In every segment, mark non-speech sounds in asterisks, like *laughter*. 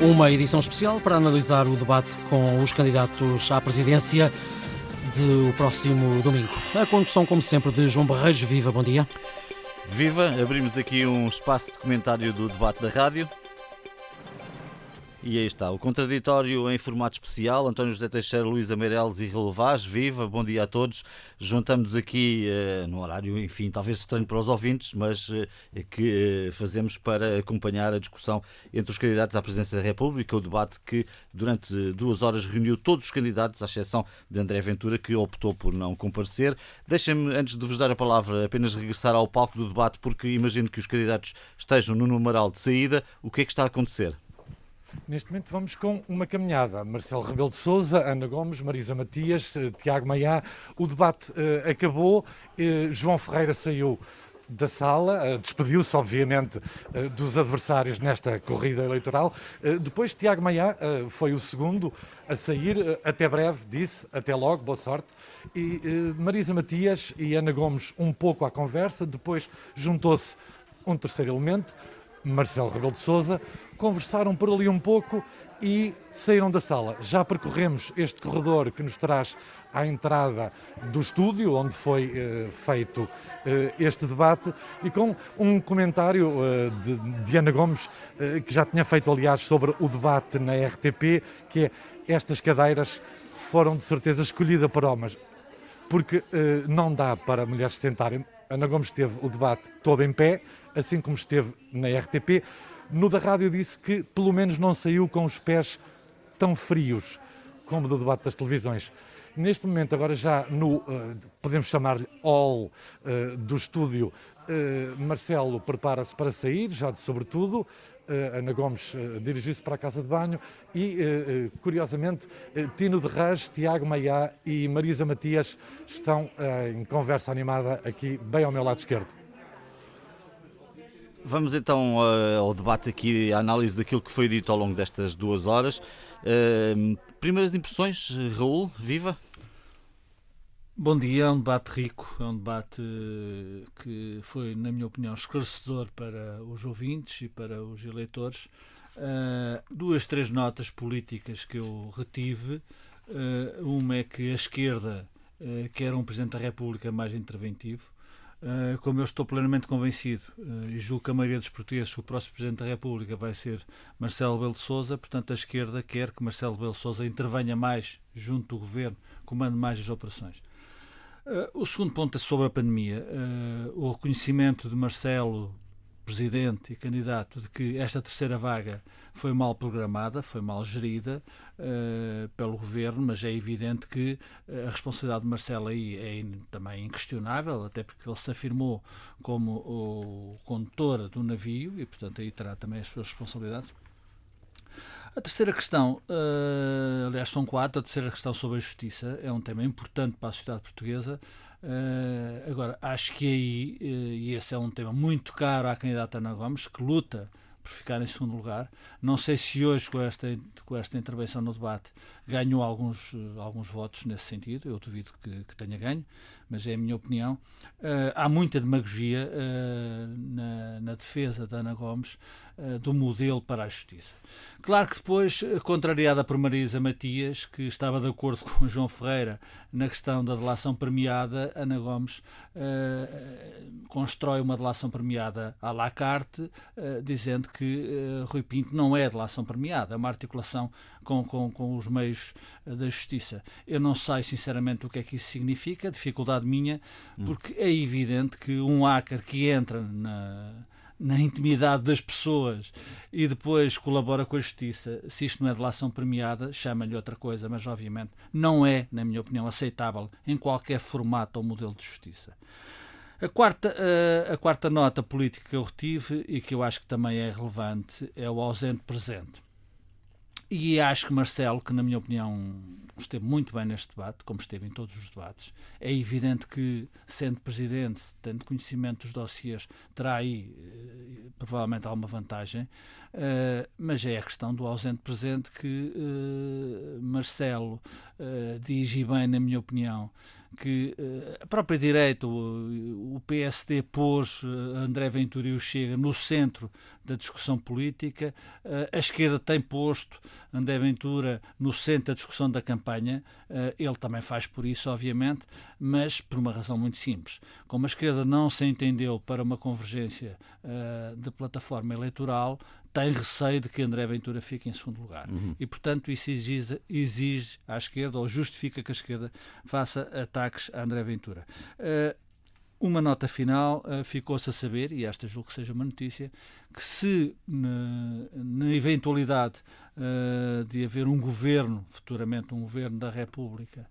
Uma edição especial para analisar o debate com os candidatos à presidência do próximo domingo. A condução, como sempre, de João Barreiros. Viva, bom dia. Viva, abrimos aqui um espaço de comentário do debate da rádio. E aí está, o contraditório em formato especial, António José Teixeira, Luísa Meireles e Relevaz, viva, bom dia a todos. Juntamos aqui uh, no horário, enfim, talvez estranho para os ouvintes, mas uh, que uh, fazemos para acompanhar a discussão entre os candidatos à presidência da República, o debate que durante duas horas reuniu todos os candidatos, à exceção de André Ventura, que optou por não comparecer. Deixem-me, antes de vos dar a palavra, apenas regressar ao palco do debate, porque imagino que os candidatos estejam no numeral de saída. O que é que está a acontecer? Neste momento vamos com uma caminhada. Marcelo Rebelo de Souza, Ana Gomes, Marisa Matias, eh, Tiago Maiá. O debate uh, acabou. Uh, João Ferreira saiu da sala, uh, despediu-se, obviamente, dos adversários nesta corrida eleitoral. depois, Tiago Maiá foi o segundo a sair. até breve, disse. Até logo, boa sorte. E Marisa Matias e Ana Gomes um pouco à conversa. Depois juntou-se um terceiro elemento, Marcelo Rebelo de Souza conversaram por ali um pouco e saíram da sala. Já percorremos este corredor que nos traz à entrada do estúdio, onde foi uh, feito uh, este debate, e com um comentário uh, de, Ana Gomes, que já tinha feito, aliás, sobre o debate na RTP, que é estas cadeiras foram de certeza escolhidas para homens, porque não dá para mulheres se sentarem. Ana Gomes teve o debate todo em pé, assim como esteve na RTP. No da rádio disse que pelo menos não saiu com os pés tão frios como do debate das televisões. Neste momento, agora já no, uh, podemos chamar-lhe all uh, do estúdio, uh, Marcelo prepara-se para sair, já de sobretudo. Ana Gomes dirigiu-se para a casa de banho e, curiosamente, Tino de Raj, Tiago Maiá e Marisa Matias estão em conversa animada aqui, bem ao meu lado esquerdo. Vamos então uh, ao debate aqui, à análise daquilo que foi dito ao longo destas duas horas. Uh, primeiras impressões, Raul, viva. Bom dia, é um debate rico, é um debate que foi, na minha opinião, esclarecedor para os ouvintes e para os eleitores. Uh, duas, três notas políticas que eu retive. uma é que a esquerda quer um Presidente da República mais interventivo Uh, como eu estou plenamente convencido uh, e julgo que a maioria dos portugueses o próximo Presidente da República vai ser Marcelo Belo de Souza, portanto a esquerda quer que Marcelo Belo de Souza intervenha mais junto do Governo, comande mais as operações. Uh, o segundo ponto é sobre a pandemia. o reconhecimento de Marcelo presidente e candidato de que esta terceira vaga foi mal programada, foi mal gerida uh, pelo governo, mas é evidente que a responsabilidade de Marcelo aí é também inquestionável, até porque ele se afirmou como o condutor do navio e, portanto, aí terá também as suas responsabilidades. A terceira questão, uh, aliás, são quatro. A terceira questão sobre a justiça é um tema importante para a sociedade portuguesa. Uh, agora, acho que aí, uh, e esse é um tema muito caro à candidata Ana Gomes, que luta por ficar em segundo lugar. Não sei se hoje, com esta, com esta intervenção no debate, ganhou alguns, alguns votos nesse sentido. Eu duvido que, que tenha ganho, mas é a minha opinião. Uh, há muita demagogia na, na, defesa da Ana Gomes do modelo para a justiça. Claro que depois, contrariada por Marisa Matias, que estava de acordo *laughs* com João Ferreira na questão da delação premiada, Ana Gomes uh, constrói uma delação premiada à la carte, uh, dizendo que uh, Rui Pinto não é delação premiada, é uma articulação com, com, com os meios da justiça. Eu não sei, sinceramente, o que é que isso significa, dificuldade minha, hum. porque é evidente que um hacker que entra na na intimidade das pessoas e depois colabora com a justiça, se isto não é delação premiada, chama-lhe outra coisa, mas obviamente não é, na minha opinião, aceitável em qualquer formato ou modelo de justiça. A quarta, a, a quarta nota política que eu retive e que eu acho que também é relevante é o ausente presente. E acho que Marcelo, que na minha opinião esteve muito bem neste debate, como esteve em todos os debates, é evidente que, sendo presidente, tendo conhecimento dos dossiers, terá aí eh, provavelmente alguma vantagem, uh, mas é a questão do ausente presente que uh, Marcelo uh, diz, e bem, na minha opinião, que uh, a própria direita, o, PSD pôs uh, André Ventura e o Chega no centro da discussão política, uh, a esquerda tem posto André Ventura no centro da discussão da campanha, ele também faz por isso, obviamente, mas por uma razão muito simples. Como a esquerda não se entendeu para uma convergência de plataforma eleitoral, tem receio de que André Ventura fique em segundo lugar. Uhum. E, portanto, isso exige, exige à esquerda, ou justifica que a esquerda faça ataques a André Ventura. Uh, uma nota final, uh, ficou-se a saber, e esta julgo que seja uma notícia, que se na, na eventualidade uh, de haver um governo, futuramente um governo da República,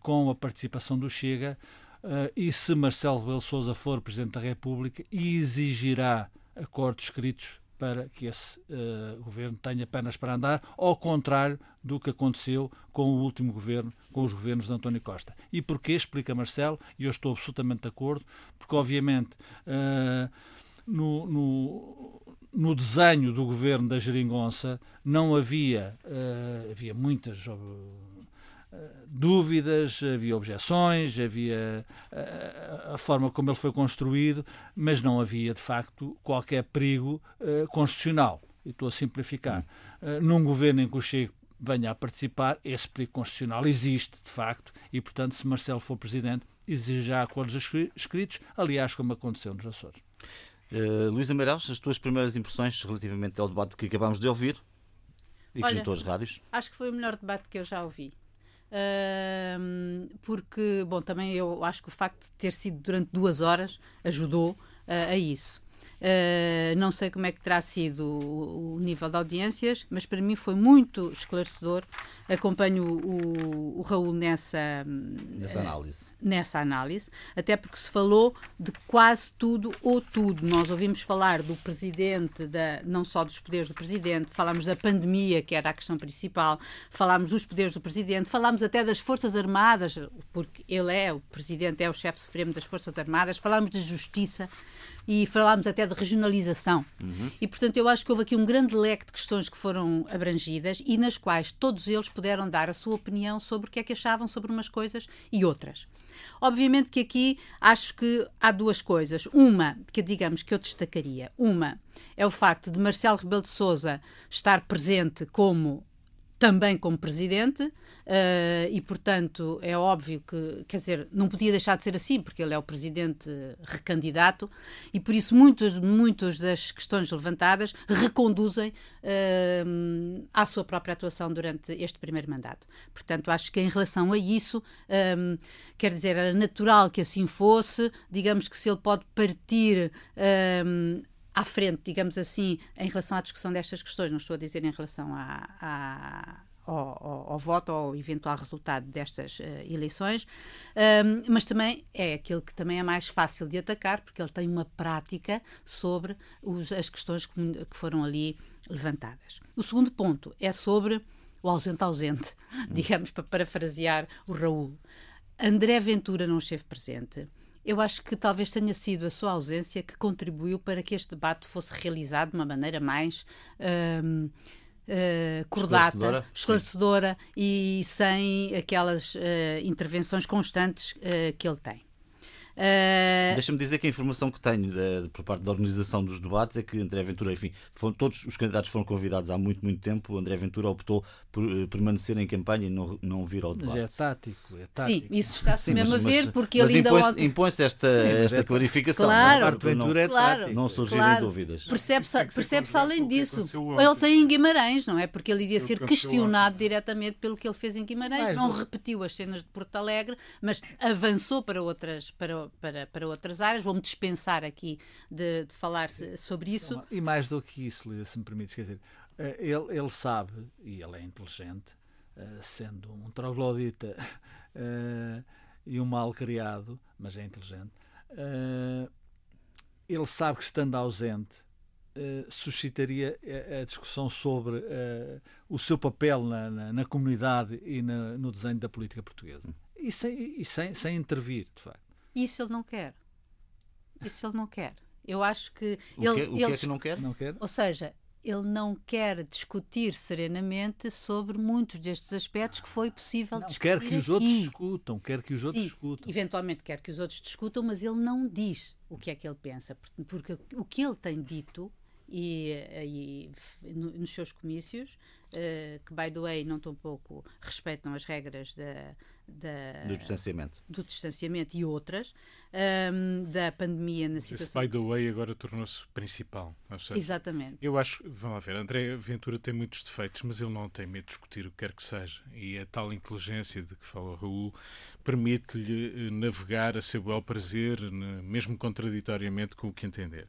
com a participação do Chega, e se Marcelo Rebelo Sousa for Presidente da República, exigirá acordos escritos para que esse uh, governo tenha pernas para andar, ao contrário do que aconteceu com o último governo, com os governos de António Costa. E porquê? Explica Marcelo, e eu estou absolutamente de acordo, porque obviamente uh, no, no, no, desenho do governo da Geringonça não havia, uh, havia muitas dúvidas, havia objeções, havia a, eh, a, forma como ele foi construído, mas não havia de facto qualquer perigo uh, constitucional. E estou a simplificar. Uh, num governo em que o Chega venha a participar, esse perigo constitucional existe de facto, e portanto, se Marcelo for presidente, exigirá acordos escritos, aliás, como aconteceu nos Açores. Uh, Luísa Meireles, as tuas primeiras impressões relativamente ao debate que acabámos de ouvir e que Olha, juntou as rádios? Acho que foi o melhor debate que eu já ouvi. Porque, bom, também eu acho que o facto de ter sido durante duas horas ajudou uh, a isso. Uh, não sei como é que terá sido o, o, nível de audiências, mas para mim foi muito esclarecedor. Acompanho o, o Raul nessa, nessa, análise. Uh, nessa análise, até porque se falou de quase tudo ou tudo. Nós ouvimos falar do presidente, da, não só dos poderes do presidente, falámos da pandemia, que era a questão principal, falámos dos poderes do presidente, falámos até das Forças Armadas, porque ele é o presidente, é o chefe supremo das Forças Armadas, falámos de justiça e falámos até de regionalização. Uhum. E, portanto, eu acho que houve aqui um grande leque de questões que foram abrangidas e nas quais todos eles puderam dar a sua opinião sobre o que é que achavam sobre umas coisas e outras. Obviamente que aqui acho que há duas coisas. Uma, que digamos que eu destacaria. Uma é o facto de Marcelo Rebelo de Sousa estar presente como também como presidente, uh, e portanto é óbvio que, quer dizer, não podia deixar de ser assim, porque ele é o presidente recandidato, e por isso muitas, muitas das questões levantadas reconduzem uh, à sua própria atuação durante este primeiro mandato. Portanto, acho que em relação a isso, um, eh, quer dizer, era natural que assim fosse, digamos que se ele pode partir. Um, à frente, digamos assim, em relação à discussão destas questões, não estou a dizer em relação à, à ao, ao, ao, voto ou eventual resultado destas uh, eleições, um, mas também é aquele que também é mais fácil de atacar, porque ele tem uma prática sobre os, as questões que, que, foram ali levantadas. O segundo ponto é sobre o ausente-ausente, *laughs* digamos, para parafrasear o Raul. André Ventura não esteve presente eu acho que talvez tenha sido a sua ausência que contribuiu para que este debate fosse realizado de uma maneira mais. Um, Uh, eh, cordata, esclarecedora, esclarecedora e sem aquelas uh, intervenções constantes uh, que ele tem. Uh... Deixa-me dizer que a informação que tenho de, por parte da organização dos debates é que André Ventura, enfim, foram, todos os candidatos foram convidados há muito, muito tempo. O André Ventura optou por uh, permanecer em campanha e não, não vir ao debate. Mas é tático, é tático. Sim, isso está-se mesmo mas, a ver, porque ele ainda impõe-se impõe esta, Sim, esta é clarificação. Claro, não, não, é claro, não surgirem claro. dúvidas. Percebe-se percebe além disso. Ele tem em Guimarães, não é? Porque ele iria ser questionado diretamente pelo que ele fez em Guimarães. não repetiu as cenas de Porto Alegre, mas avançou para outras, para, para, para outras outras áreas. Vou-me dispensar aqui de, de falar sobre isso. E mais do que isso, Lisa, se me permites, quer dizer, eh, ele, ele sabe, e ele é inteligente, eh, sendo um troglodita *laughs* eh, e um mal criado, mas é inteligente, ele sabe que estando ausente suscitaria a, discussão sobre o seu papel na, na, na comunidade e na, no desenho da política portuguesa. E sem, e sem, sem intervir, de facto. Isso ele não quer. Isso ele não quer. Eu acho que. O ele, que, o que é que não quer? Não quer? Ou seja, ele não quer discutir serenamente sobre muitos destes aspectos que foi possível não, discutir. Quer que os aqui. outros discutam, quer que os outros Sim, discutam. Eventualmente quer que os outros discutam, mas ele não diz o que é que ele pensa, porque o que ele tem dito e, e nos seus comícios, uh, que by the way não tão pouco respeitam as regras da, da, do distanciamento, do distanciamento e outras um, da pandemia na situação. Esse by the way agora tornou-se principal. Seja, Exatamente. Eu acho, vamos lá ver, André Ventura tem muitos defeitos, mas ele não tem medo de discutir o que quer que seja. E a tal inteligência de que fala o Raul permite-lhe eh, navegar a seu bel prazer, mesmo contraditoriamente com o que entender.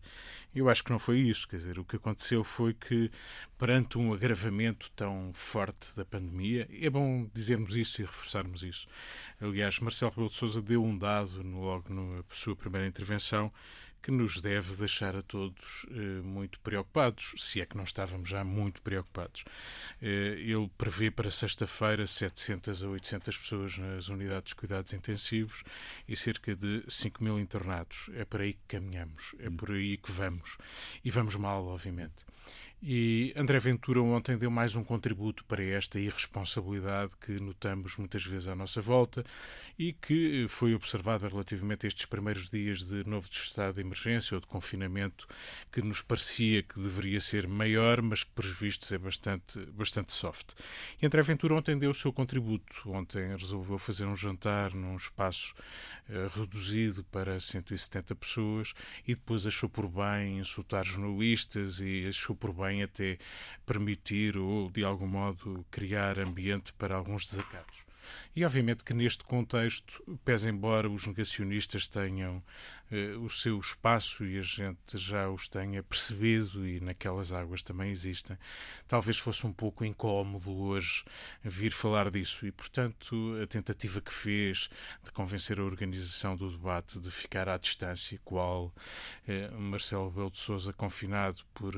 Eu acho que não foi isso, quer dizer, o que aconteceu foi que, perante um agravamento tão forte da pandemia, é bom dizermos isso e reforçarmos isso. Aliás, Marcelo Rebelo de Sousa deu um dado logo na sua primeira intervenção que nos deve deixar a todos eh, muito preocupados, se é que não estávamos já muito preocupados. Eh, ele prevê para sexta-feira 700 a 800 pessoas nas unidades de cuidados intensivos e cerca de 5 mil internados. É por aí que caminhamos, é por aí que vamos. E vamos mal, obviamente. E André Ventura ontem deu mais um contributo para esta irresponsabilidade que notamos muitas vezes à nossa volta e que foi observada relativamente a estes primeiros dias de novo estado de emergência ou de confinamento, que nos parecia que deveria ser maior, mas que, por vistos, é bastante, bastante soft. E André Ventura ontem deu o seu contributo. Ontem resolveu fazer um jantar num espaço uh, reduzido para 170 pessoas e depois achou por bem insultar jornalistas e achou por bem até permitir ou, de algum modo, criar ambiente para alguns desacatos. E obviamente que neste contexto, pese embora os negacionistas tenham eh, o seu espaço e a gente já os tenha percebido e naquelas águas também existem, talvez fosse um pouco incómodo hoje vir falar disso e, portanto, a tentativa que fez de convencer a organização do debate de ficar à distância, qual eh, Marcelo Belo de Souza confinado por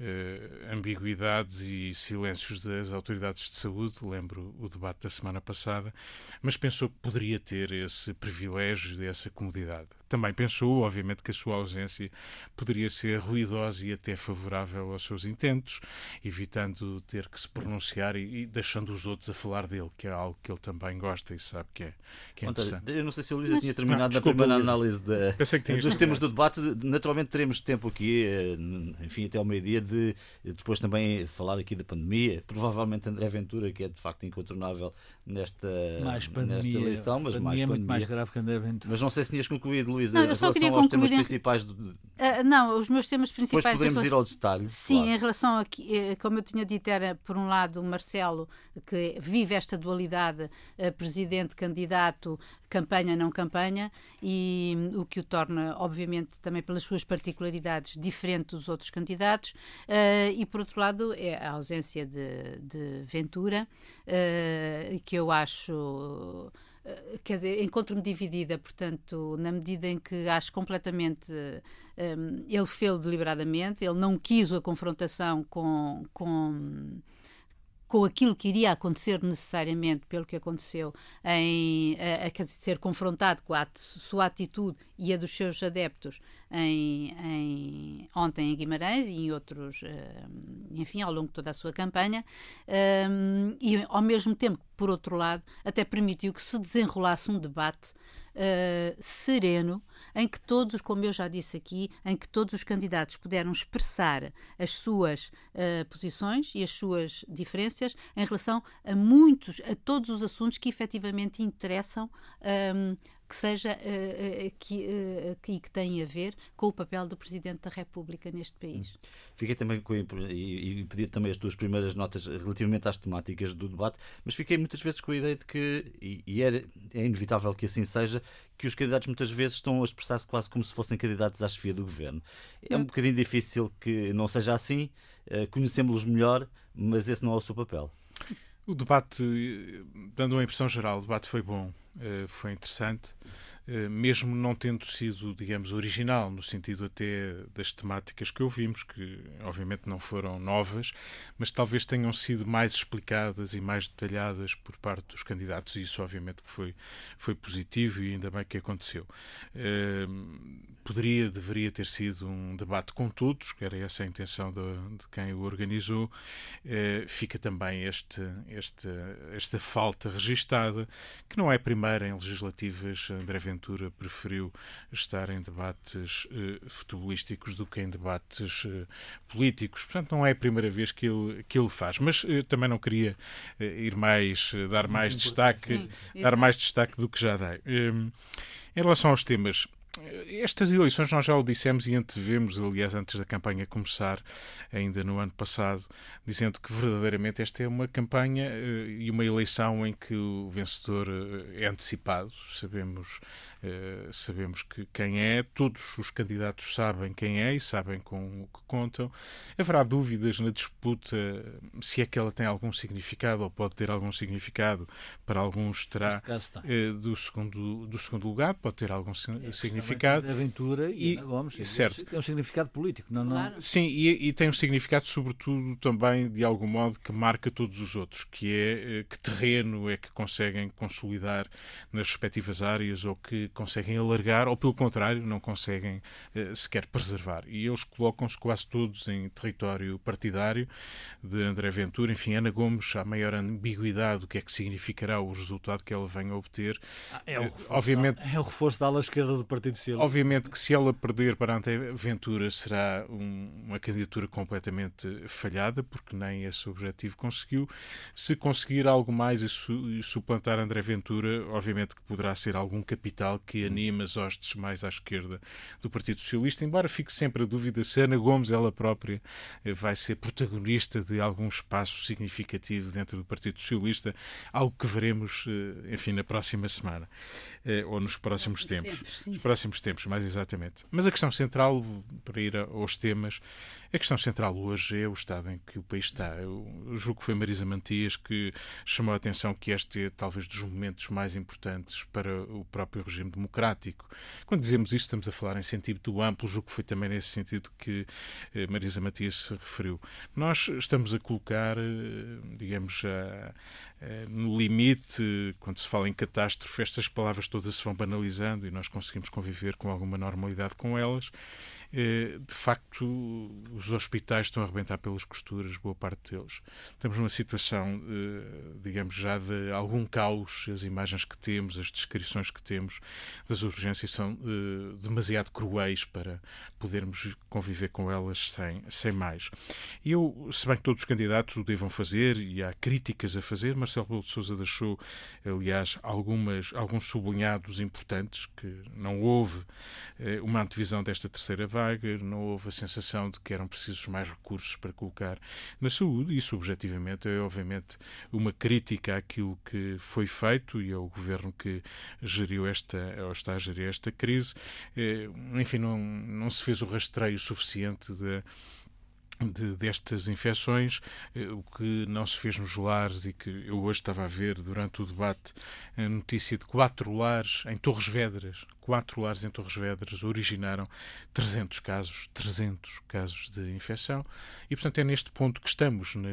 eh, ambiguidades e silêncios das autoridades de saúde, lembro o debate da semana passada, mas pensou que poderia ter esse privilégio, essa comodidade. Também pensou, obviamente, que a sua ausência poderia ser ruidosa e até favorável aos seus intentos, evitando ter que se pronunciar e, e deixando os outros a falar dele, que é algo que ele também gosta e sabe que é, que é interessante. Eu não sei se a Luísa tinha terminado não, desculpa, a primeira Luísa. análise de, dos temas do debate. Naturalmente teremos tempo aqui, eh, enfim, até ao meio-dia, de depois também falar aqui da pandemia. Provavelmente André Ventura, que é de facto incontornável nesta, mais pandemia, nesta eleição, mas pandemia mais é muito mais grave que André Ventura. Mas não sei se tinhas concluído, Luísa, em relação aos temas principais. Do... Uh, não, os meus temas principais. Depois podemos relação... ir ao detalhe. Sim, claro. em relação a, eh, como eu tinha dito, era por um lado o Marcelo, que vive esta dualidade uh, presidente-candidato, campanha-não campanha, e um, o que o torna, obviamente, também pelas suas particularidades, diferente dos outros candidatos, uh, e por outro lado é a ausência de, de Ventura, que eu acho quer dizer, encontro-me dividida, portanto, na medida em que acho completamente. Um, ele fez deliberadamente, ele não quis a confrontação com. com com aquilo que iria acontecer necessariamente pelo que aconteceu em a, a ser confrontado com a sua atitude e a dos seus adeptos em, em, ontem em Guimarães e em outros, uh, enfim, ao longo de toda a sua campanha, um, e ao mesmo tempo, por outro lado, até permitiu que se desenrolasse um debate uh, sereno, em que todos, como eu já disse aqui, em que todos os candidatos puderam expressar as suas uh, posições e as suas diferenças em relação a muitos, a todos os assuntos que efetivamente interessam que seja uh, que, uh, que, que tem a ver com o papel do Presidente da República neste país. Fiquei também com, e, e pedi também as tuas primeiras notas relativamente às temáticas do debate, mas fiquei muitas vezes com a ideia de que, e, e é, é inevitável que assim seja, que os candidatos muitas vezes estão a expressar-se quase como se fossem candidatos à chefia do governo. É um hum. bocadinho difícil que não seja assim, uh, conhecemos-los melhor, mas esse não é o seu papel. O debate, dando uma impressão geral, o debate foi bom, foi interessante. Mesmo não tendo sido, digamos, original, no sentido até das temáticas que ouvimos, que obviamente não foram novas, mas talvez tenham sido mais explicadas e mais detalhadas por parte dos candidatos, e isso obviamente que foi, foi positivo e ainda bem que aconteceu. poderia, deveria ter sido um debate com todos, que era essa a intenção de, de quem o organizou. fica também este, este, esta falta registada, que não é a primeira em legislativas. André Ventura preferiu estar em debates uh, futebolísticos do que em debates uh, políticos. Portanto, não é a primeira vez que ele, que ele faz. Mas uh, também não queria ir mais, dar mais destaque, Sim, dar mais destaque do que já dei. Um, em relação aos temas, estas eleições nós já o dissemos e antevemos, aliás, antes da campanha começar, ainda no ano passado, dizendo que verdadeiramente esta é uma campanha uh, e uma eleição em que o vencedor uh, é antecipado. Sabemos, uh, sabemos que quem é, todos os candidatos sabem quem é e sabem com o que contam. Haverá dúvidas na disputa se é que ela tem algum significado ou pode ter algum significado. Para alguns terá do, segundo, do segundo lugar, pode ter algum é, significado. Da e, e Gomes, certo. tem um significado político, não, não... Sim, e, e tem um significado, sobretudo, também, de algum modo, que marca todos os outros, que é eh, que terreno é que conseguem consolidar nas respectivas áreas ou que conseguem alargar, ou pelo contrário, não conseguem eh, sequer preservar. E eles colocam-se quase todos em território partidário de André Ventura. Enfim, Ana Gomes, há maior ambiguidade do que é que significará o resultado que ela venha a obter. Ah, é, o eh, reforço, Obviamente, é o reforço da ala esquerda do Partido Obviamente que se ela perder para André Ventura será um, uma candidatura completamente falhada, porque nem esse objetivo conseguiu. Se conseguir algo mais e, su e suplantar André Ventura, obviamente que poderá ser algum capital que anime as hostes mais à esquerda do Partido Socialista, embora fique sempre a dúvida se Ana Gomes, ela própria, eh, vai ser protagonista de algum espaço significativo dentro do Partido Socialista, algo que veremos, eh, enfim, na próxima semana, eh, ou nos próximos tempos. tempos próximos tempos, mais exatamente. Mas a questão central, para ir aos temas, a questão central hoje é o estado em que o país está. Eu julgo que foi Marisa Mantias que chamou a atenção que este é talvez dos momentos mais importantes para o próprio regime democrático. Quando dizemos isto, estamos a falar em sentido amplo, julgo que foi também nesse sentido que eh, Marisa Matias se referiu. Nós estamos a colocar, eh, digamos, a, no limite, quando se fala em catástrofe, estas palavras todas se vão banalizando e nós conseguimos conviver com alguma normalidade com elas. Eh, de facto, os hospitais estão a arrebentar pelas costuras, boa parte deles. Estamos numa situação, eh, digamos, já de algum caos. As imagens que temos, as descrições que temos das urgências são eh, demasiado cruéis para podermos conviver com elas sem, sem mais. Eu, se bem que todos os candidatos o devam fazer e há críticas a fazer, Marcelo Rebelo de Sousa deixou, aliás, algumas, alguns sublinhados importantes, que não houve uma antevisão desta terceira vaga vaga, não houve a sensação de que eram precisos mais recursos para colocar na saúde. Isso, objetivamente, é obviamente uma crítica àquilo que foi feito e ao governo que geriu esta, ou está a gerir esta crise. Eh, enfim, não, não se fez o rastreio suficiente de de, destas infecções, eh, o que não se fez nos lares e que eu hoje estava a ver durante o debate, a notícia de quatro lares em Torres Vedras, quatro lares em Torres Vedras originaram 300 casos, 300 casos de infecção e, portanto, é neste ponto que estamos, né,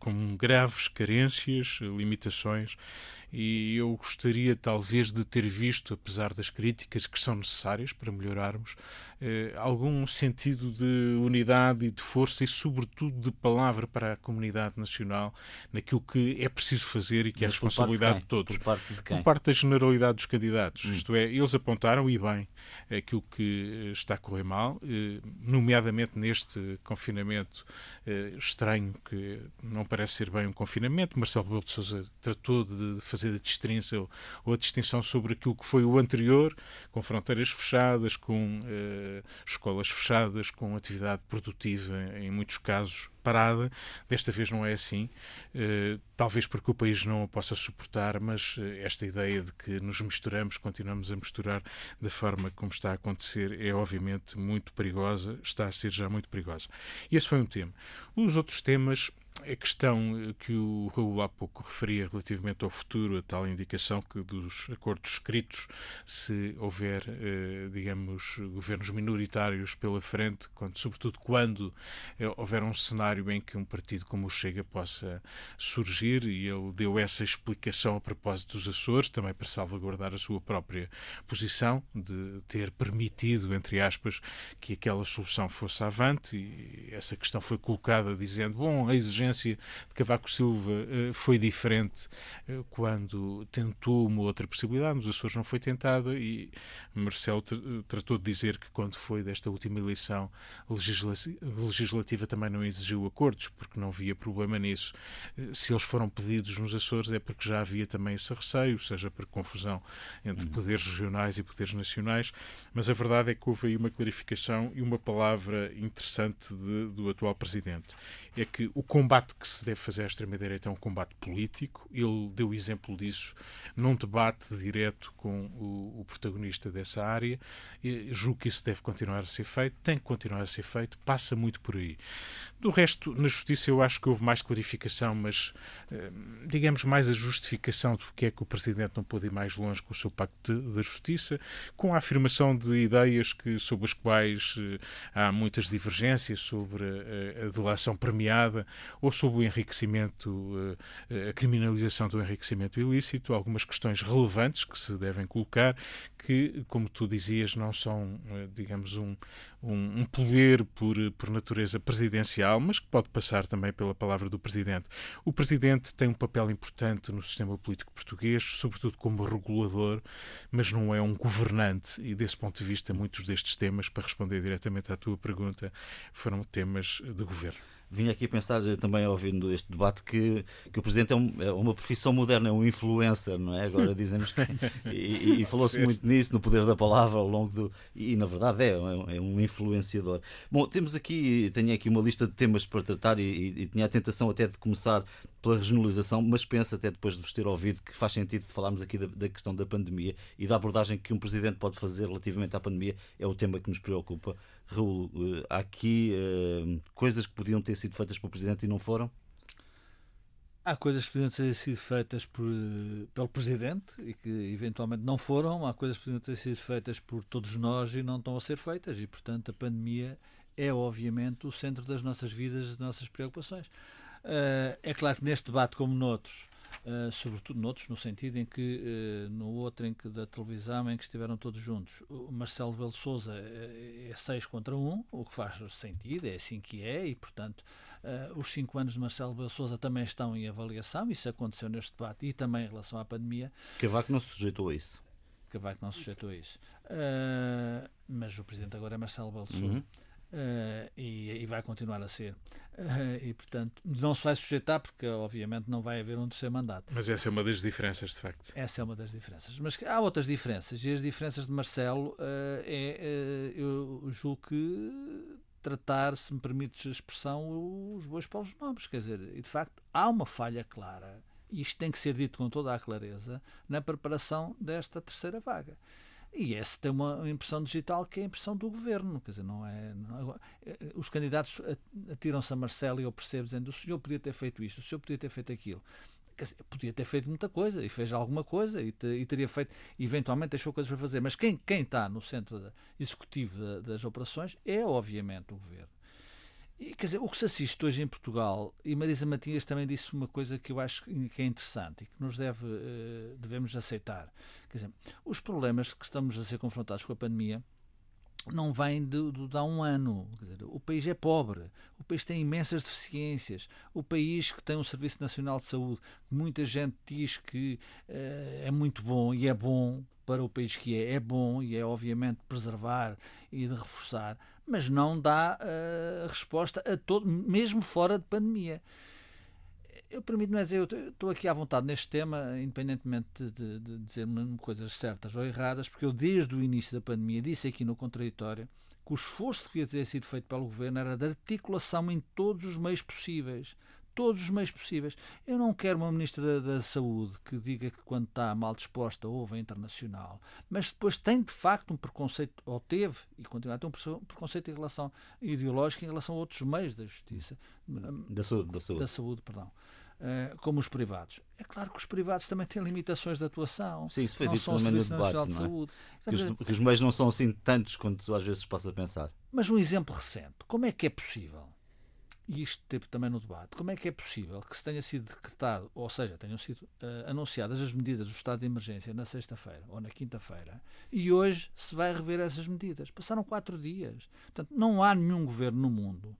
com graves carências, limitações e eu gostaria talvez de ter visto, apesar das críticas que são necessárias para melhorarmos, eh, algum sentido de unidade e de força e, sobretudo, de palavra para a comunidade nacional naquilo que é preciso fazer e que Mas é a responsabilidade de, de, todos. Por parte de quem? Por parte da generalidade dos candidatos. Hum. Isto é, eles apontaram, e bem, aquilo que está a correr mal, eh, nomeadamente neste confinamento eh, estranho, que não parece ser bem um confinamento. Marcelo Rebelo de Sousa tratou de fazer a distinção, ou a distinção sobre aquilo que foi o anterior, com fronteiras fechadas, com escolas fechadas, com atividade produtiva, em muitos casos, parada. Desta vez não é assim. Uh, talvez porque o país não a possa suportar, mas uh, esta ideia de que nos misturamos, continuamos a misturar da forma como está a acontecer, é obviamente muito perigosa, está a ser já muito perigosa. E esse foi um tema. Os outros temas a questão que o Raul há pouco referia relativamente ao futuro, a tal indicação que dos acordos escritos, se houver, eh, digamos, governos minoritários pela frente, quando, sobretudo quando eh, houver um cenário em que um partido como o Chega possa surgir, e ele deu essa explicação a propósito dos Açores, também para salvaguardar a sua própria posição, de ter permitido, entre aspas, que aquela solução fosse avante, e essa questão foi colocada dizendo, bom, a exigência de Cavaco Silva uh, foi diferente uh, quando tentou uma outra possibilidade. Nos Açores não foi tentada e Marcelo tr tratou de dizer que quando foi desta última eleição legisla legislativa também não exigiu acordos, porque não havia problema nisso. Se eles foram pedidos nos Açores é porque já havia também esse receio, seja por confusão entre uhum. poderes regionais e poderes nacionais, mas a verdade é que houve aí uma clarificação e uma palavra interessante de, do atual presidente. É que o combate combate que se deve fazer à extrema-direita é um combate político. Ele deu exemplo disso num debate direto com o, o protagonista dessa área. E julgo que isso deve continuar a ser feito, tem que continuar a ser feito, passa muito por aí. Do resto, na Justiça, eu acho que houve mais clarificação, mas eh, digamos mais a justificação do que é que o Presidente não pôde ir mais longe com o seu Pacto da Justiça, com a afirmação de ideias que, sobre as quais eh, há muitas divergências sobre a, a delação premiada ou sobre o enriquecimento, eh, a criminalização do enriquecimento ilícito, algumas questões relevantes que se devem colocar, que, como tu dizias, não são, eh, digamos, um, um, um poder por, por natureza presidencial, mas que pode passar também pela palavra do Presidente. O Presidente tem um papel importante no sistema político português, sobretudo como regulador, mas não é um governante, e desse ponto de vista, muitos destes temas, para responder diretamente à tua pergunta, foram temas de governo. Vinha aqui a pensar também ouvindo este debate que, que o Presidente é, um, é uma profissão moderna, é um influencer, não é? Agora *laughs* dizemos que. E, e falou-se muito nisso, no poder da palavra ao longo do. E na verdade é, é, é um influenciador. Bom, temos aqui, tenho aqui uma lista de temas para tratar e, e, e tinha a tentação até de começar pela regionalização, mas penso até depois de vos ter ouvido que faz sentido falarmos aqui da, da, questão da pandemia e da abordagem que um Presidente pode fazer relativamente à pandemia, é o tema que nos preocupa. Raul, eh, há aqui uh, coisas que podiam ter sido feitas pelo Presidente e não foram? Há coisas que podiam ter sido feitas por, pelo Presidente e que eventualmente não foram. Há coisas que podiam ter sido feitas por todos nós e não estão a ser feitas. E, portanto, a pandemia é, obviamente, o centro das nossas vidas, das nossas preocupações. Uh, é claro que neste debate, como noutros, Uh, sobretudo noutros, no sentido em que uh, no outro em que da televisão em que estiveram todos juntos, o Marcelo Belo Souza é 6 contra 1, um, o que faz sentido, é assim que é, e portanto uh, os 5 anos de Marcelo Belo Souza também estão em avaliação, isso aconteceu neste debate e também em relação à pandemia. Cavaco não se sujeitou a isso. Cavaco não se sujeitou a isso. mas o presidente agora é Marcelo Belo Souza. Uhum. Uh, e, e, vai continuar a ser. Uh, e, portanto, não se vai sujeitar porque, obviamente, não vai haver um terceiro mandato. Mas essa é uma das diferenças, de facto. Essa é uma das diferenças. Mas há outras diferenças. E as diferenças de Marcelo uh, é, eu julgo que tratar, se me permites a expressão, os bois pelos nomes. Quer dizer, e de facto, há uma falha clara, e isto tem que ser dito com toda a clareza, na preparação desta terceira vaga. E esse tem uma impressão digital que é a impressão do governo. Quer dizer, não é. Não, é, os candidatos atiram-se a Marcelo e eu percebo dizendo o senhor podia ter feito isto, o senhor podia ter feito aquilo. Dizer, podia ter feito muita coisa e fez alguma coisa e, te, e, teria feito, eventualmente deixou coisas para fazer. Mas quem, quem está no centro executivo da, das operações é, obviamente, o governo. E, quer dizer, o que se assiste hoje em Portugal, e Marisa Matias também disse uma coisa que eu acho que é interessante e que nos deve, uh, devemos aceitar. Quer dizer, os problemas que estamos a ser confrontados com a pandemia não vêm de, de, de há um ano. Dizer, o país é pobre, o país tem imensas deficiências, o país que tem um Serviço Nacional de Saúde, muita gente diz que uh, é muito bom e é bom para o país que é, é bom e é obviamente preservar e de reforçar, mas não dá uh, resposta a todo, mesmo fora de pandemia. Eu permito-me dizer, eu estou aqui à vontade neste tema, independentemente de, de, dizer-me coisas certas ou erradas, porque eu desde o início da pandemia disse aqui no contraditório que o esforço que devia ter sido feito pelo governo era de articulação em todos os meios possíveis todos os meios possíveis. Eu não quero uma Ministra da, da Saúde que diga que quando está mal disposta houve a internacional, mas depois tem de facto um preconceito, ou teve, e continua a ter um preconceito em relação ideológico em relação a outros meios da justiça. Da saúde. Da saúde, da saúde perdão. Uh, como os privados. É claro que os privados também têm limitações de atuação. Sim, isso foi dito também no debate, não é? De saúde. Que os, que os meios não são assim tantos quanto às vezes se possa pensar. Mas um exemplo recente, como é que é possível e isto teve também no debate, como é que é possível que se tenha sido decretado, ou seja, tenham sido uh, anunciadas as medidas do estado de emergência na sexta-feira ou na quinta-feira e hoje se vai rever essas medidas? Passaram quatro dias. Portanto, não há nenhum governo no mundo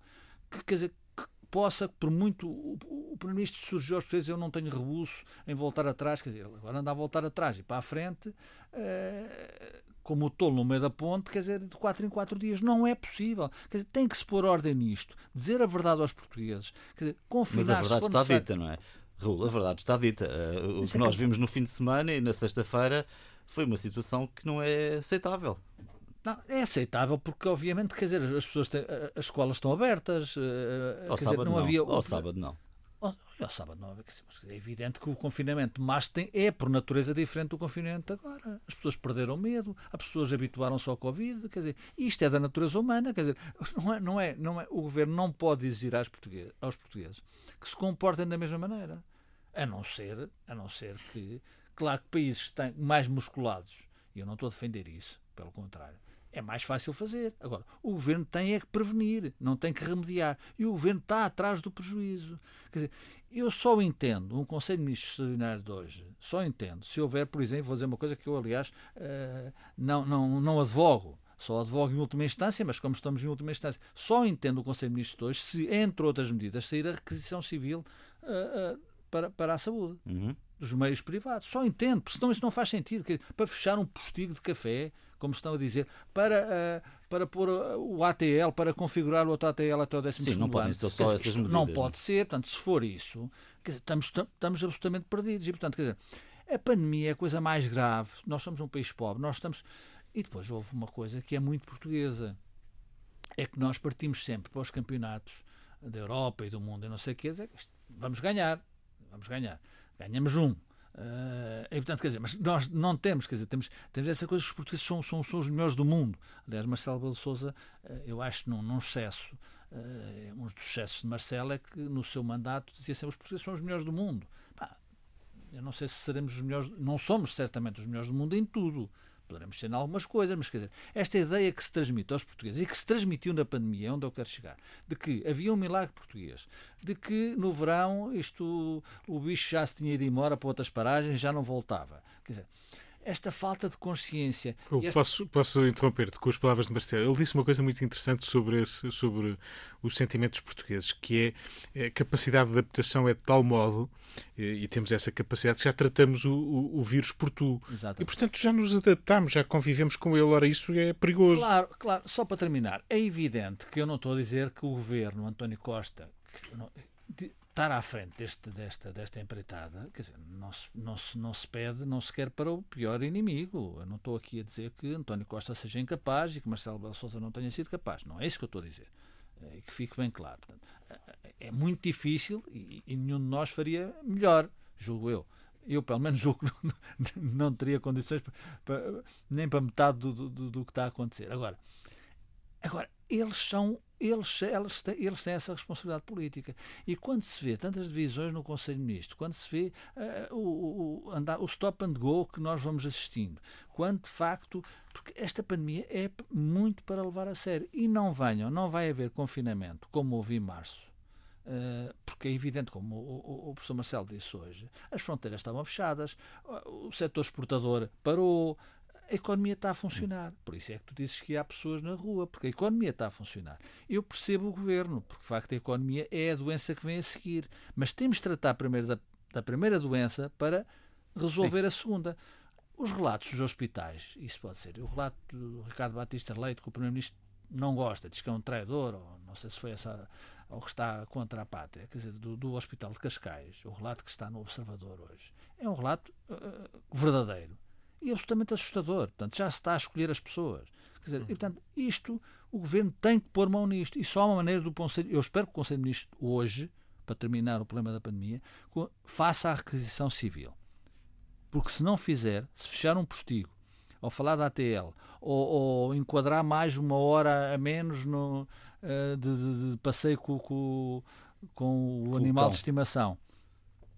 que, quer dizer, que possa, por muito o, o Primeiro-Ministro surgiu aos portugueses, eu não tenho rebuço em voltar atrás, quer dizer, agora anda a voltar atrás e para a frente. Uh, como o tolo no meio da ponte, quer dizer, de 4 em 4 dias. Não é possível. Quer dizer, tem que se pôr ordem nisto, dizer a verdade aos portugueses, quer dizer, confinar Mas a verdade está necessário... dita, não é? Raul, a verdade está dita. Uh, o que é nós vimos no fim de semana e na sexta-feira foi uma situação que não é aceitável. Não, é aceitável porque, obviamente, quer dizer, as pessoas têm, as escolas estão abertas. Uh, ao sábado dizer, não, não. Havia... Ao sábado não. Sábado não, é evidente que o confinamento mas tem, é por natureza diferente do confinamento agora. As pessoas perderam medo, as pessoas habituaram-se ao Covid, quer dizer, isto é da natureza humana, quer dizer, *laughs* não é, não é, não é, o governo não pode exigir aos portugueses, aos portugueses que se comportem da mesma maneira, a não ser, a não ser que, claro que países mais musculados, e eu não estou a defender isso, pelo contrário, é mais fácil fazer. Agora, o governo tem é que prevenir, não tem que remediar. E o governo está atrás do prejuízo. Quer dizer, eu só entendo um Conselho de Ministros Extraordinário de hoje, só entendo, se houver, por exemplo, vou dizer uma coisa que eu, aliás, uh, não, não, não advogo. Só advogo em última instância, mas como estamos em última instância, só entendo o Conselho de Ministros de hoje se, entre outras medidas, sair a requisição civil uh, uh, para, para a saúde. Uhum dos meios privados. Só entendo, porque senão isso não faz sentido. Para fechar um postigo de café, como estão a dizer, para, uh, para pôr o ATL, para configurar o outro ATL até o 12 Sim, não podem ser só essas medidas. Não pode ser, portanto, se for isso, dizer, estamos, estamos absolutamente perdidos. E, portanto, quer dizer, a pandemia é a coisa mais grave. Nós somos um país pobre, nós estamos. E depois houve uma coisa que é muito portuguesa. É que nós partimos sempre para os campeonatos da Europa e do mundo e não sei o que, vamos ganhar, vamos ganhar ganhamos um. Uh, e, portanto, quer dizer, mas nós não temos, quer dizer, temos, temos essa coisa, os portugueses são, são, são os melhores do mundo. Aliás, Marcelo Belo Souza, uh, eu acho, num, num excesso, uh, um dos excessos de Marcelo é que no seu mandato dizia sempre os portugueses são os melhores do mundo. Eu não sei se seremos os melhores, não somos certamente os melhores do mundo em tudo, Poderemos ser em algumas coisas, mas quer dizer, esta ideia que se transmite aos portugueses e que se transmitiu na pandemia, é onde eu quero chegar, de que havia um milagre português, de que no verão isto, o bicho já se tinha ido embora para outras paragens, já não voltava. Quer dizer, esta falta de consciência. Posso, posso interromper-te com as palavras de Marcelo? Ele disse uma coisa muito interessante sobre, esse, sobre os sentimentos portugueses, que é a capacidade de adaptação é de tal modo, e, e temos essa capacidade, que já tratamos o, o, o vírus por tu. Exatamente. E, portanto, já nos adaptamos, já convivemos com ele. Ora, isso é perigoso. Claro, claro. Só para terminar, é evidente que eu não estou a dizer que o governo, António Costa, que, estar à frente deste, desta, desta empreitada, quer dizer, não se, não, se, não se pede, não se quer para o pior inimigo. Eu não estou aqui a dizer que António Costa seja incapaz e que Marcelo Belo Souza não tenha sido capaz. Não é isso que eu estou a dizer. É que fique bem claro. Portanto, é muito difícil e, e, nenhum de nós faria melhor, julgo eu. Eu, pelo menos, *laughs* julgo que não teria condições para, para, nem para metade do, do, do que está a acontecer. Agora, agora eles são eles, eles, têm, eles têm essa responsabilidade política. E quando se vê tantas divisões no Conselho de Ministros, quando se vê uh, o, o, andar, o stop and go que nós vamos assistindo, quando de facto, porque esta pandemia é muito para levar a sério. E não venham, não vai haver confinamento como houve em março. Uh, porque é evidente, como o, o, professor Marcelo disse hoje, as fronteiras estavam fechadas, o setor exportador parou, a economia está a funcionar. Por isso é que tu dizes que há pessoas na rua, porque a economia está a funcionar. Eu percebo o governo, porque de facto a economia é a doença que vem a seguir. Mas temos de tratar primeiro da, da primeira doença para resolver Sim. a segunda. Os relatos dos hospitais, isso pode ser. O relato do Ricardo Batista Leite, que o Primeiro-Ministro não gosta, diz que é um traidor, ou não sei se foi essa, ou que está contra a pátria, quer dizer, do, do Hospital de Cascais, o relato que está no Observador hoje, é um relato uh, verdadeiro e absolutamente assustador. Portanto, já se está a escolher as pessoas. Quer dizer, e, portanto, isto, o governo tem que pôr mão nisto. E só uma maneira do Conselho. Eu espero que o Conselho de Ministros hoje para terminar o problema da pandemia, faça a requisição civil. Porque se não fizer, se fechar um postigo, ou falar da ATL, ou, ou enquadrar mais uma hora a menos no, uh, de, de, de, passeio com, com, com o com animal o de estimação,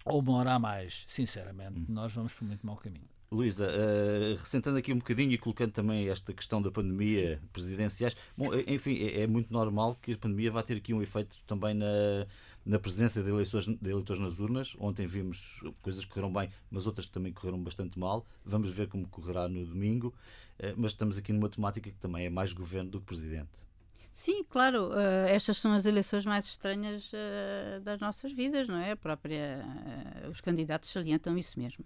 ou uma hora a mais, sinceramente, hum. nós vamos por muito mau caminho. Luísa, uh, ressentando aqui um bocadinho e colocando também esta questão da pandemia presidenciais, bom, eh, enfim, é, é, muito normal que a pandemia vá ter aqui um efeito também na, na presença de eleitores, de eleitores nas urnas. Ontem vimos coisas que correram bem, mas outras que também correram bastante mal. Vamos ver como correrá no domingo, uh, mas estamos aqui numa temática que também é mais governo do que presidente. Sim, claro, uh, estas são as eleições mais estranhas uh, das nossas vidas, não é? A própria, uh, os candidatos salientam isso mesmo.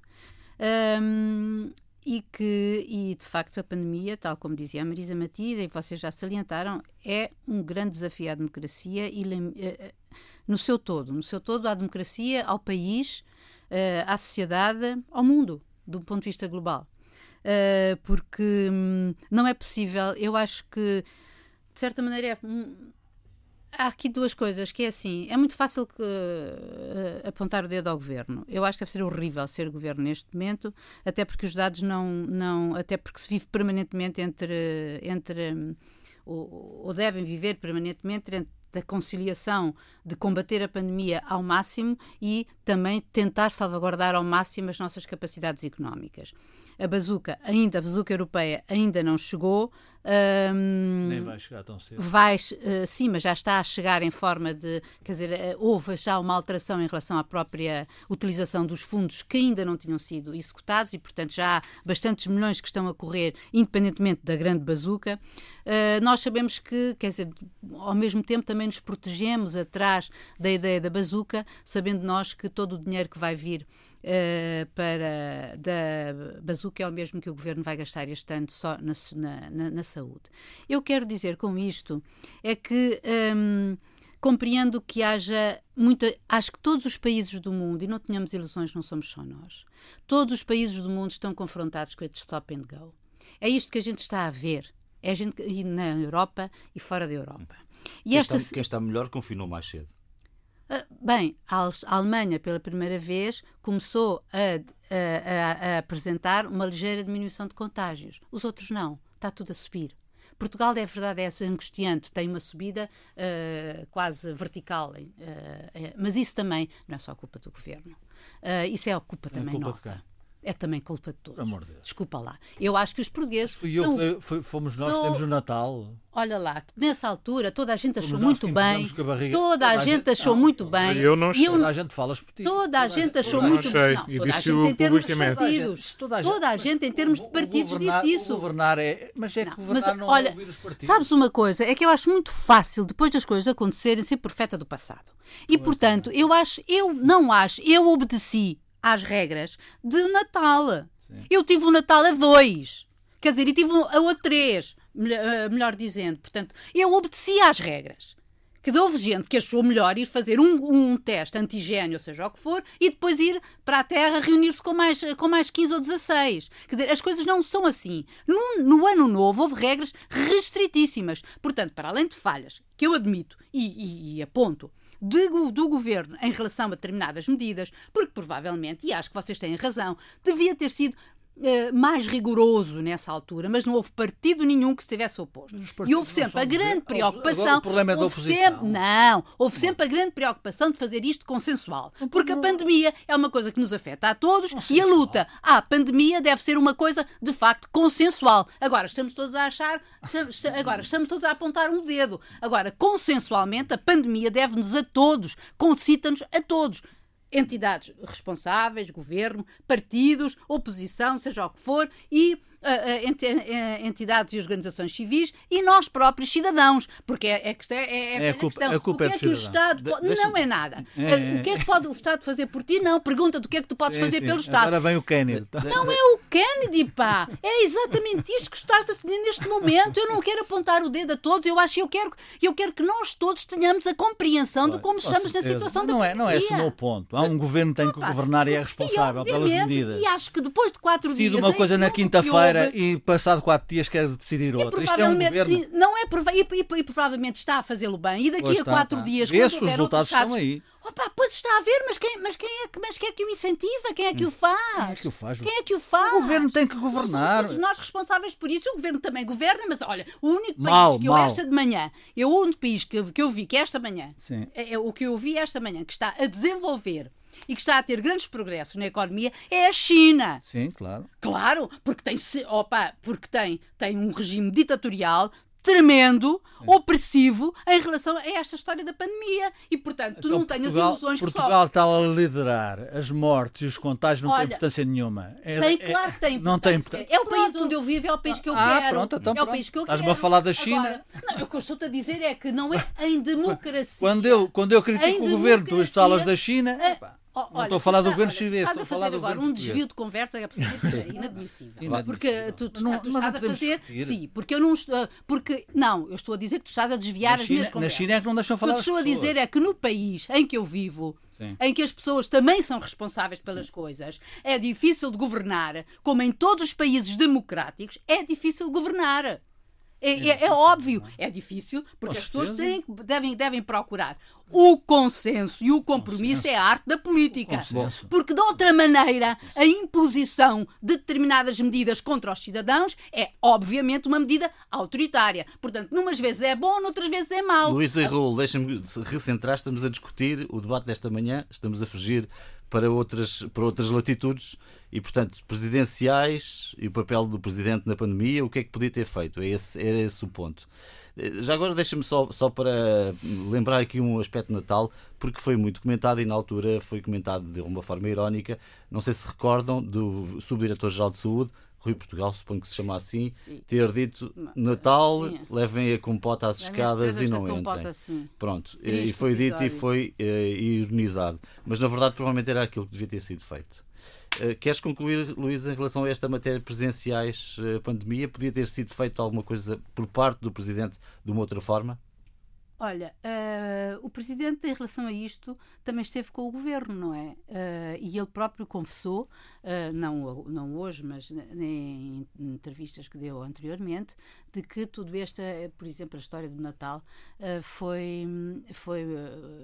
Um, e que, e de facto, a pandemia, tal como dizia a Marisa Matias, e vocês já salientaram, é um grande desafio à democracia e no seu todo, no seu todo, à democracia, ao país, à sociedade, ao mundo, do ponto de vista global. porque hum, não é possível, eu acho que de certa maneira, é, há aqui duas coisas, que é assim, é muito fácil que, uh, apontar o dedo ao governo. Eu acho que deve ser horrível ser governo neste momento, até porque os dados não, não até porque se vive permanentemente entre, entre um, ou, ou, devem viver permanentemente entre a conciliação de combater a pandemia ao máximo e também tentar salvaguardar ao máximo as nossas capacidades económicas. A bazuca, ainda a bazuca europeia ainda não chegou, um, Nem vai chegar tão cedo. Vai, uh, sim, mas já está a chegar em forma de. Quer dizer, uh, houve já uma alteração em relação à própria utilização dos fundos que ainda não tinham sido executados e, portanto, já há bastantes milhões que estão a correr, independentemente da grande bazuca. Uh, nós sabemos que, quer dizer, ao mesmo tempo também nos protegemos atrás da ideia da bazuca, sabendo nós que todo o dinheiro que vai vir uh, para da bazuca é o mesmo que o governo vai gastar este ano só na, na, na saúde. Eu quero dizer com isto é que um, compreendo que haja muita. Acho que todos os países do mundo, e não tenhamos ilusões, não somos só nós, todos os países do mundo estão confrontados com este stop and go. É isto que a gente está a ver. É a gente, e na Europa e fora da Europa. E quem, esta... está, quem está melhor confinou mais cedo. Ah, bem, a Alemanha, pela primeira vez, começou a, a, a, apresentar uma ligeira diminuição de contágios. Os outros não. Está tudo a subir. Portugal, é verdade, é angustiante, tem uma subida uh, quase vertical, uh, mas isso também não é só culpa do governo. Isso é a culpa é também culpa nossa é também culpa de todos. Amor Deus. Desculpa lá. Eu acho que os portugueses. Fui são, eu, foi, fomos nós, são, temos no Natal. Olha lá, nessa altura toda a gente achou muito bem. Toda, toda, a gente, gente achou não, muito bem. Eu não sei. Toda a gente fala por ti. Toda a gente achou muito bem. Não, toda a gente em termos de partidos. Toda a gente, toda a gente em termos de partidos disse isso. Governar é. Mas é que governar não olha, é ouvir os partidos. Sabes uma coisa? É que eu acho muito fácil, depois das coisas acontecerem, ser profeta do passado. E, portanto, eu acho, eu não acho, eu obedeci às regras de Natal. Sim. Eu tive o Natal a dois. Quer dizer, e tive a, a três, melhor, melhor dizendo. Portanto, eu obedeci às regras. Dizer, houve gente que achou melhor ir fazer um, um teste antigênio, seja o que for, e depois ir para a Terra reunir-se com mais, com mais 15 ou 16. Quer dizer, as coisas não são assim. No, no ano novo houve regras restritíssimas. Portanto, para além de falhas, que eu admito e, e, e aponto, do governo em relação a determinadas medidas, porque provavelmente, e acho que vocês têm razão, devia ter sido Uh, mais rigoroso nessa altura, mas não houve partido nenhum que se tivesse oposto. E houve sempre a grande preocupação. o problema é da oposição. Sempre, não, houve sempre a grande preocupação de fazer isto consensual. Porque a pandemia é uma coisa que nos afeta a todos e a luta à pandemia deve ser uma coisa de facto consensual. Agora estamos todos a achar, agora estamos todos a apontar um dedo. Agora, consensualmente, a pandemia deve-nos a todos, concita-nos a todos entidades responsáveis, governo, partidos, oposição, seja o que for, e entidades e organizações civis e nós próprios cidadãos, porque é, é, é, é, é a culpa, questão. A culpa o que é, que o Estado de, pode... Não é nada. É, o que é que pode o Estado fazer por ti? Não. Pergunta do que é que tu podes sim, fazer sim. pelo Estado. Agora vem o Kennedy. Não é o Kennedy, pá. É exatamente isto que estás a decidir neste momento. Eu não quero apontar o dedo a todos. Eu acho que eu quero, eu quero que nós todos tenhamos a compreensão de como estamos na situação não da é, Não é esse o meu ponto. Há um governo que tem que governar e é responsável e, pelas medidas. E acho que depois de quatro Decide dias... uma coisa na quinta-feira e passado quatro dias quer decidir outra. Isto é um governo. Não é, e, e, e, provavelmente está a fazê-lo bem. E daqui pois a quatro está, dias, Esses resultados estão aí. Opa, Pois está a ver, mas quem, mas quem, é, que, mas quem é que o incentiva? Quem é que o faz? Quem é que o faz? Quem é que o faz? O governo tem que governar. Somos nós responsáveis por isso. O governo também governa, mas olha, o único país mal, que eu mal. esta de manhã, é o único país que, que eu vi que esta manhã, é, é, o que eu vi esta manhã, que está a desenvolver e que está a ter grandes progressos na economia é a China. Sim, claro. Claro, porque tem, opa, porque tem, tem um regime ditatorial, tremendo, opressivo em relação a esta história da pandemia. E, portanto, tu então, não tens Portugal, ilusões Portugal que só... está a liderar as mortes e os contágios, não Olha, tem importância nenhuma. É, tem, é, claro que tem importância. Não tem importância. É o país pronto. onde eu vivo, é o país que eu ah, quero. Pronto, então, é o país que eu Estás-me quero. a falar da China. Agora, não, o que eu estou-te a dizer é que não é em *laughs* democracia. Quando eu, quando eu critico o governo, tu falas da China... A, Oh, não estou a falar do governo chinês, estou a do agora um desvio de conversa é absolutamente inadmissível. Porque tu, tu, estás a fazer. Sim, porque eu não estou. Porque, não, eu estou a dizer que tu estás a desviar as minhas conversas. Na China é que não deixam falar. O que estou a dizer é que no país em que eu vivo, Sim. em que as pessoas também são responsáveis pelas Sim. coisas, é difícil de governar, como em todos os países democráticos, é difícil governar. É, é, é, óbvio, é difícil, porque as pessoas têm, devem, devem procurar o consenso e o compromisso consenso. é a arte da política. Porque, de outra maneira, a imposição de determinadas medidas contra os cidadãos é, obviamente, uma medida autoritária. Portanto, numas vezes é bom, noutras vezes é mau. Luís e Raul, deixa-me recentrar. Estamos a discutir o debate desta manhã, estamos a fugir para outras, para outras latitudes e, portanto, presidenciais e o papel do presidente na pandemia, o que é que podia ter feito? É esse, era esse o ponto. Já agora deixa-me só, só para lembrar aqui um aspecto Natal, porque foi muito comentado e na altura foi comentado de uma forma irónica. Não sei se recordam do Subdiretor-Geral de Saúde, Rui Portugal, suponho que se chama assim, sim. ter dito Natal, sim. levem a compota às escadas e não entrem. Sim. Pronto, Triste e foi episódio. dito e foi uh, ironizado. Mas na verdade, provavelmente era aquilo que devia ter sido feito. Uh, queres concluir, Luís, em relação a esta matéria presenciais, uh, pandemia? Podia ter sido feito alguma coisa por parte do Presidente de uma outra forma? Olha, uh, o Presidente, em relação a isto, também esteve com o Governo, não é? Uh, e ele próprio confessou, uh, não, não hoje, mas em entrevistas que deu anteriormente, de que tudo isto, por exemplo, a história do Natal, foi, foi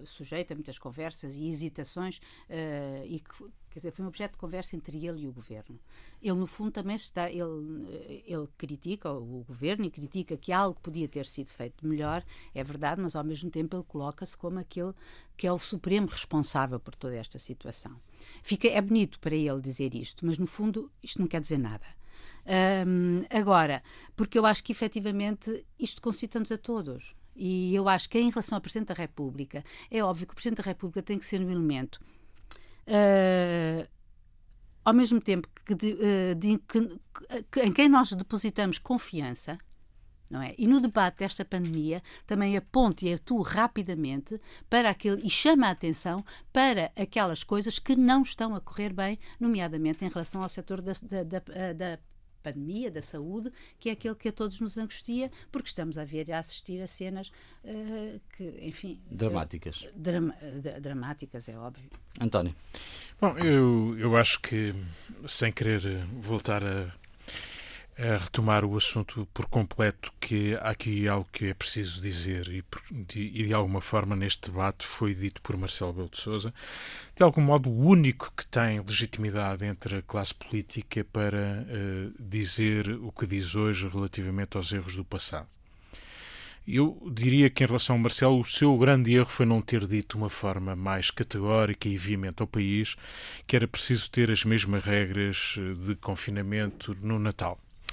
sujeito a muitas conversas e hesitações e que Quer dizer, foi um objeto de conversa entre ele e o governo. Ele, no fundo, também está. Ele, ele critica o governo e critica que algo podia ter sido feito melhor, é verdade, mas ao mesmo tempo ele coloca-se como aquele que é o supremo responsável por toda esta situação. Fica, é bonito para ele dizer isto, mas no fundo isto não quer dizer nada. Agora, porque eu acho que efetivamente isto concita-nos a todos. E eu acho que em relação ao Presidente da República, é óbvio que o Presidente da República tem que ser um elemento uh, ao mesmo tempo que, de, uh, de, que, que, em quem nós depositamos confiança, não é? E no debate desta pandemia também aponte e atue rapidamente para aquele e chama a atenção para aquelas coisas que não estão a correr bem, nomeadamente em relação ao setor da, da, da, da pandemia, da saúde, que é aquele que a todos nos angustia, porque estamos a ver e a assistir a cenas uh, que, enfim. Dramáticas. Uh, dram dramáticas, é óbvio. António. Bom, eu, eu acho que, sem querer voltar a a retomar o assunto por completo, que há aqui algo que é preciso dizer e, de, e de alguma forma neste debate foi dito por Marcelo Belo de Souza, de algum modo o único que tem legitimidade entre a classe política para uh, dizer o que diz hoje relativamente aos erros do passado. Eu diria que, em relação ao Marcelo, o seu grande erro foi não ter dito uma forma mais categórica e veemente ao país que era preciso ter as mesmas regras de confinamento no Natal.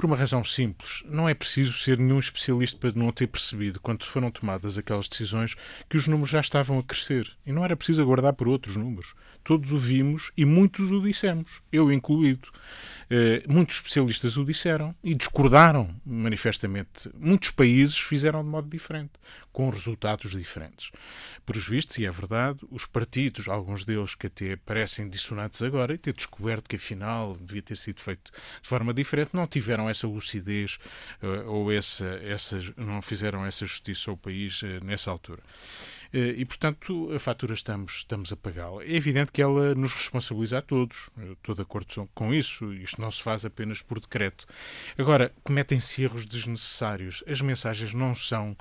Por uma razão simples. Não é preciso ser nenhum especialista para não ter percebido, quando foram tomadas aquelas decisões, que os números já estavam a crescer. E não era preciso aguardar por outros números. Todos o vimos e muitos o dissemos, eu incluído. Eh, muitos especialistas o disseram e discordaram manifestamente. Muitos países fizeram de modo diferente, com resultados diferentes. Por os vistos, e é verdade, os partidos, alguns deles que até parecem dissonantes agora, e ter descoberto que afinal devia ter sido feito de forma diferente, não tiveram essa lucidez uh, ou essa, essa, não fizeram essa justiça ao país uh, nessa altura. E, portanto, a fatura estamos, estamos a pagá-la. É evidente que ela nos responsabiliza a todos. Eu estou de acordo com isso. Isto não se faz apenas por decreto. Agora, cometem-se erros desnecessários. As mensagens não são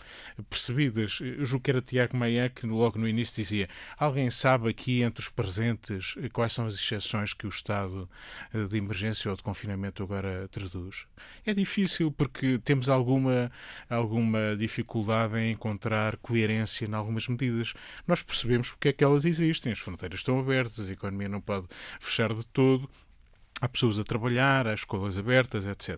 percebidas. Eu julgo que era Tiago Maia que logo no início dizia alguém sabe aqui entre os presentes quais são as exceções que o estado eh, de emergência ou de confinamento agora traduz. É difícil porque temos alguma, alguma dificuldade em encontrar coerência em algumas medidas. Nós percebemos porque é que elas existem. As fronteiras estão abertas, a economia não pode fechar de todo Há pessoas a trabalhar, há escolas abertas, etc.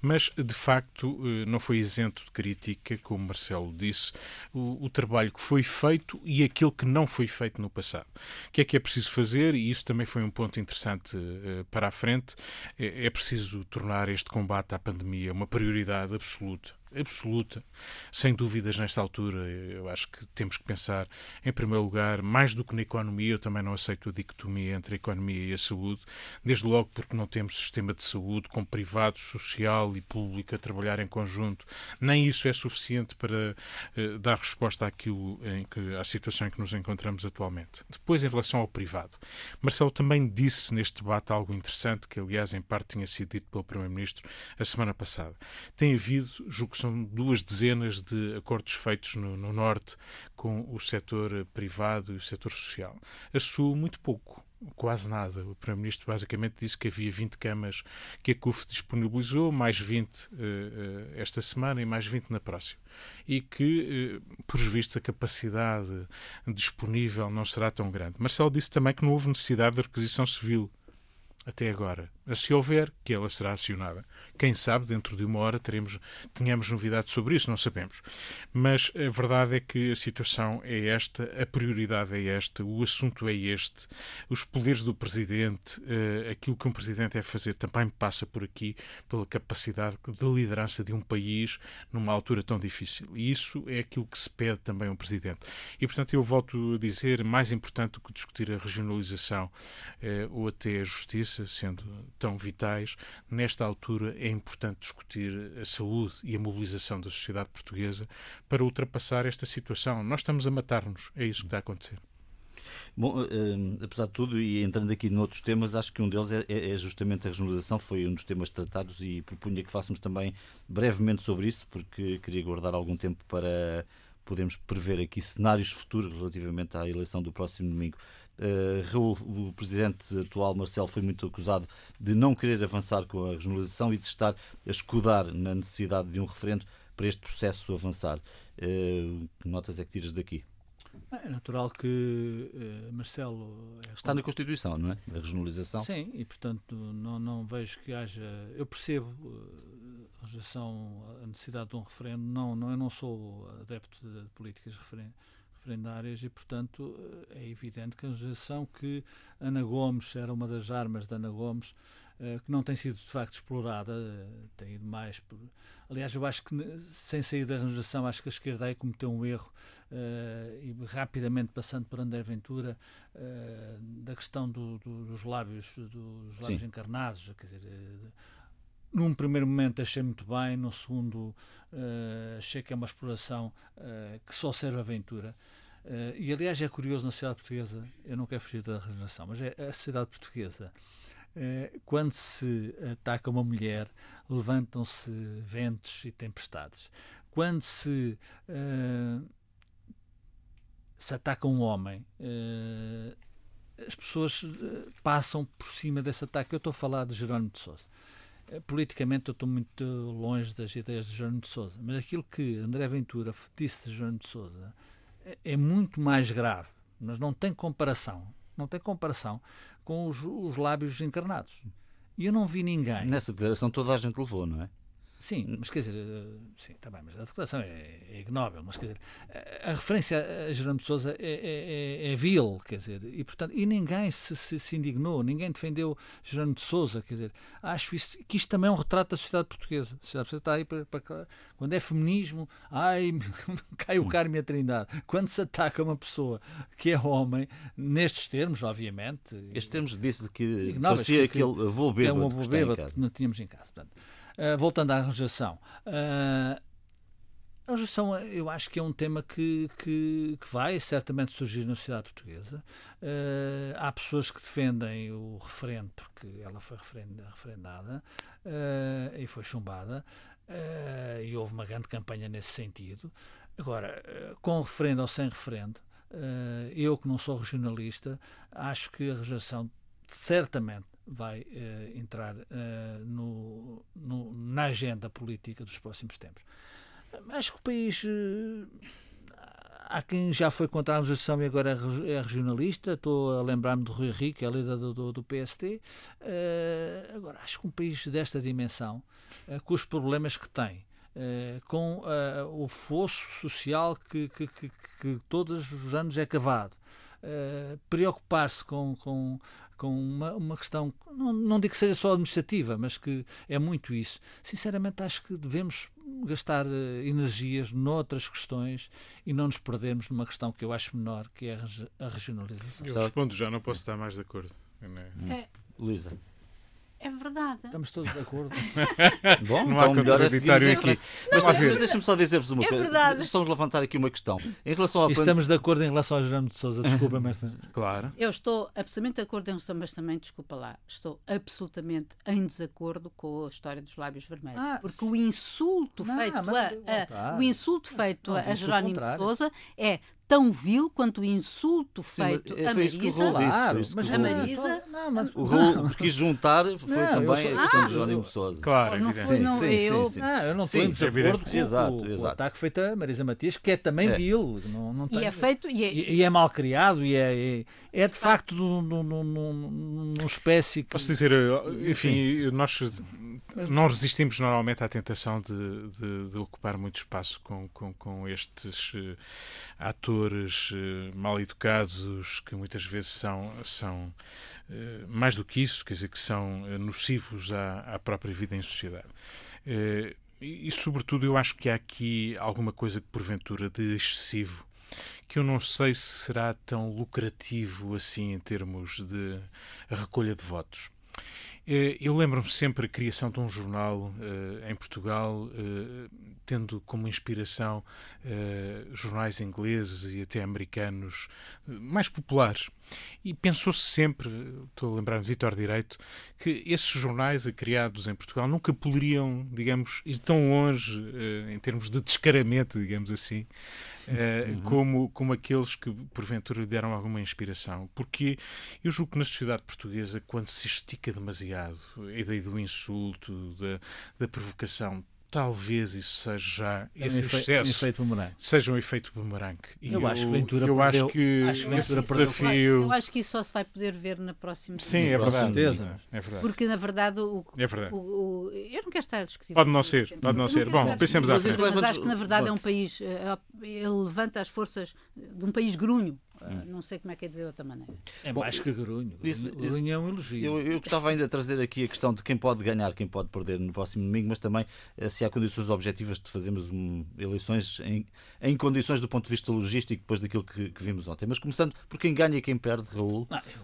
Mas, de facto, eh, não foi isento de crítica, como Marcelo disse, o, o, trabalho que foi feito e aquilo que não foi feito no passado. O que é que é preciso fazer? E isso também foi um ponto interessante uh, para a frente. É, é preciso tornar este combate à pandemia uma prioridade absoluta absoluta, sem dúvidas nesta altura. Eu acho que temos que pensar, em primeiro lugar, mais do que na economia, eu também não aceito a dicotomia entre a economia e a saúde, desde logo porque não temos sistema de saúde com privados, social e público a trabalhar em conjunto. Nem isso é suficiente para uh, dar resposta àquilo em que, à situação em que nos encontramos atualmente. Depois, em relação ao privado, Marcelo também disse neste debate algo interessante, que aliás em parte tinha sido dito pelo Primeiro-Ministro a semana passada. Tem havido, julgo são duas dezenas de acordos feitos no, no Norte com o setor privado e o setor social. A Sul, muito pouco quase nada. O Primeiro-Ministro basicamente disse que havia 20 camas que a CUF disponibilizou, mais 20 uh, uh, esta semana e mais 20 na próxima. E que, uh, por vistos, a capacidade disponível não será tão grande. Marcelo disse também que não houve necessidade de requisição civil até agora. Se houver, que ela será acionada. Quem sabe, dentro de uma hora, teremos, tenhamos novidades sobre isso, não sabemos. Mas a verdade é que a situação é esta, a prioridade é esta, o assunto é este, os poderes do Presidente, uh, aquilo que um Presidente é fazer também passa por aqui, pela capacidade de liderança de um país numa altura tão difícil. E isso é aquilo que se pede também a um Presidente. E, portanto, eu volto a dizer, mais importante do que discutir a regionalização uh, ou até a justiça, sendo tão vitais, nesta altura é importante discutir a saúde e a mobilização da sociedade portuguesa para ultrapassar esta situação. Nós estamos a matar-nos, é isso que está a acontecer. Bom, uh, apesar de tudo, e entrando aqui noutros temas, acho que um deles é, é, é, justamente a regionalização, foi um dos temas tratados e propunha que fássemos também brevemente sobre isso, porque queria guardar algum tempo para podermos prever aqui cenários futuros relativamente à eleição do próximo domingo. Uh, Raul, o presidente atual, Marcelo, foi muito acusado de não querer avançar com a regionalização e de estar a escudar na necessidade de um referendo para este processo avançar. Uh, que notas é que tiras daqui? É natural que uh, Marcelo. É Está na Constituição, não é? A regionalização. Sim, e portanto não, não vejo que haja. Eu percebo uh, a rejeição, a necessidade de um referendo. Não, não, eu não sou adepto de políticas referendas referendárias e, portanto, é evidente que a legislação que Ana Gomes era uma das armas de Ana Gomes, eh, que não tem sido de facto explorada, eh, tem ido mais por. Aliás, eu acho que sem sair da legislação, acho que a esquerda aí cometeu um erro uh, e rapidamente passando por André Ventura uh, da questão do, do, dos lábios, dos lábios Sim. encarnados, quer dizer. Num primeiro momento achei muito bem, no segundo uh, achei que é uma exploração uh, que só serve a aventura. Uh, e aliás é curioso na sociedade portuguesa, eu não quero fugir da regeneração, mas é a sociedade portuguesa. quando se ataca uma mulher, levantam-se ventos e tempestades. Quando se, se ataca um homem, as pessoas passam por cima desse ataque. Eu estou a falar de Jerónimo de Sousa eh, politicamente eu estou muito longe das ideias de Jerónimo de Sousa, mas aquilo que André Ventura disse de Jerónimo de Sousa é, é, muito mais grave, mas não tem comparação, não tem comparação com os, os lábios encarnados. E eu não vi ninguém. Nessa declaração toda a gente levou, não é? Sim, mas quer dizer, eh, sim, está bem, mas a declaração é, é ignóbil, mas quer dizer, a, a referência a Jerónimo de Sousa é, é, é, é, vil, quer dizer, e portanto, e ninguém se, se, se indignou, ninguém defendeu Jerónimo de Sousa, quer dizer, acho isso, que isto também é um retrato da sociedade portuguesa. A sociedade portuguesa está aí para, para quando é feminismo, ai, *laughs* cai o Carmo e a Trindade. Quando se ataca uma pessoa que é homem, nestes termos, obviamente. Estes termos disse que parecia que, aquele avô bêbado que, é um avô bêbado que não tínhamos em casa. Portanto, voltando à rejeição, uh, A rejeição, eu acho que é um tema que, que, que vai certamente surgir na sociedade portuguesa. Uh, há pessoas que defendem o referendo porque ela foi referendada uh, e foi chumbada, uh, e houve uma grande campanha nesse sentido. Agora, com referendo ou sem referendo, eu que não sou regionalista, acho que a rejeição certamente vai entrar no, no, na agenda política dos próximos tempos. Acho que o país. Eh, há quem já foi contra a legislação e agora é, é regionalista. Estou a lembrar-me do Rui Rico, é líder do, do, do PST. Uh, agora, acho que um país desta dimensão, uh, com os problemas que tem, uh, com o fosso social que, que, que, que, todos os anos é cavado, preocupar-se com, com com uma, uma questão, não, não digo que seja só administrativa, mas que é muito isso. Sinceramente, acho que devemos gastar uh, energias noutras questões e não nos perdermos numa questão que eu acho menor, que é a regionalização. Eu respondo já, não posso estar mais de acordo. É. Luísa. É verdade. Estamos todos de acordo. *laughs* Bom, não então melhor é seguirmos aqui. Mas, mas deixa-me só dizer-vos uma é coisa. Verdade. Deixa-me levantar aqui uma questão. Em relação ao Estamos de acordo em relação ao Jerónimo de Sousa. Desculpa, mas... *laughs* Claro. Eu estou absolutamente de acordo em relação, mas também, desculpa lá, estou absolutamente em desacordo com a história dos lábios vermelhos. Ah, porque o insulto não, feito a, a, o insulto feito não, a Jerónimo de Sousa é tão vil quanto o insulto Sim, feito é, a Marisa. Claro, mas a Marisa. Não, mas, o Raul quis juntar foi não, também a questão ah, de Jerónimo de Sousa. Claro, não foi, não, sim, eu, sim, sim. Ah, eu não estou em desacordo com, exato, o, exato. o ataque feito a Marisa Matias, que é também é. vil. Não, não tem, e é feito. E é, e, e é mal criado, e é, é, é de facto numa espécie. Que... Posso dizer, eh, enfim, nós não resistimos normalmente à tentação de, de, de ocupar muito espaço com, com, com estes uh, atores uh, mal educados que muitas vezes são, são uh, mais do que isso, quer dizer, que são nocivos à, à própria vida em sociedade. E, e, sobretudo, eu acho que há aqui alguma coisa que, porventura, de excessivo que eu não sei se será tão lucrativo assim em termos de recolha de votos. Eh, eu lembro-me sempre a criação de um jornal uh, em Portugal, uh, tendo como inspiração uh, jornais ingleses e até americanos mais populares. E pensou-se sempre, estou a lembrar-me de Vitor Direito, que esses jornais criados em Portugal nunca poderiam, digamos, ir tão longe em termos de descaramento, digamos assim, uh, uhum. como, como aqueles que porventura lhe deram alguma inspiração. Porque eu julgo que na sociedade portuguesa, quando se estica demasiado a ideia do insulto, da, da provocação, talvez isso seja já é esse um excesso, efeito boomerang. seja um efeito boomerang. Eu, eu, acho que Ventura eu perdeu, acho que acho que esse desafio... Eu acho que isso só se vai poder ver na próxima Sim, é verdade. Certeza. É verdade. Porque, na verdade, o, é verdade. O, o, eu não quero estar a discutir. Pode não ser, pode não ser. Bom, pensemos à frente. Mas acho que, na verdade, é um país... Eh, ele levanta as forças de um país grunho Uh, não sei como é que é dizer de outra maneira. É Bom, mais que grunho. Isso, grunho é um elogio. Eu, eu, gostava ainda de trazer aqui a questão de quem pode ganhar, quem pode perder no próximo domingo, mas também eh, se há condições objetivas de fazermos um, eleições em, em, condições do ponto de vista logístico, depois daquilo que, que vimos ontem. Mas começando por quem ganha e quem perde, Raul. Ah, eu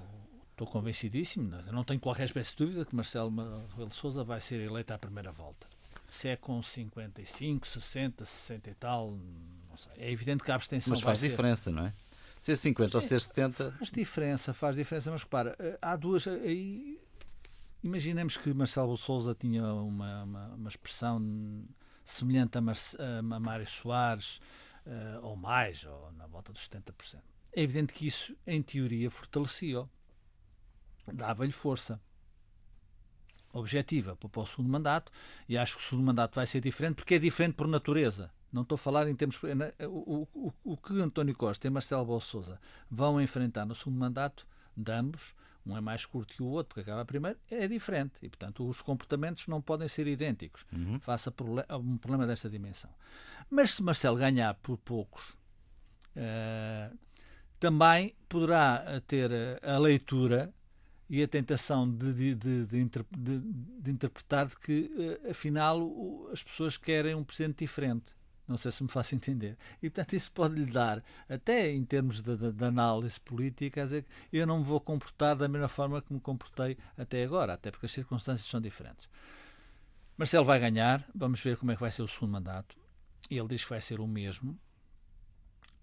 estou convencidíssimo, eu não tenho qualquer espécie de dúvida que Marcelo Rebelo de Souza vai ser eleito à primeira volta. Se é com 55, 60, 60 e tal, é evidente que a abstenção Mas faz diferença, não é? Ser 50 Sim, ou ser 70. Faz diferença, faz diferença, mas repara, eh, há duas. Eh, aí, imaginemos que Marcelo Souza tinha uma, uma, uma expressão semelhante a, Mar, a Mário Soares, uh, ou mais, ou na volta dos 70%. É evidente que isso, em teoria, fortalecia-o, dava-lhe força objetiva para o segundo mandato, e acho que o segundo mandato vai ser diferente, porque é diferente por natureza. Não estou a falar em termos. O, o, o que António Costa e Marcelo Bolso Souza vão enfrentar no segundo mandato de ambos, um é mais curto que o outro, porque acaba primeiro, é diferente. E, portanto, os comportamentos não podem ser idênticos uhum. face a um problema desta dimensão. Mas se Marcelo ganhar por poucos, uh, também poderá ter a leitura e a tentação de, de, de, de interpretar que, uh, afinal, as pessoas querem um presidente diferente. Não sei se me faço entender. E, portanto, isso pode lhe dar, até em termos de, de, de análise política, quer dizer, eu não me vou comportar da mesma forma que me comportei até agora, até porque as circunstâncias são diferentes. Marcelo vai ganhar, vamos ver como é que vai ser o segundo mandato. ele diz que vai ser o mesmo.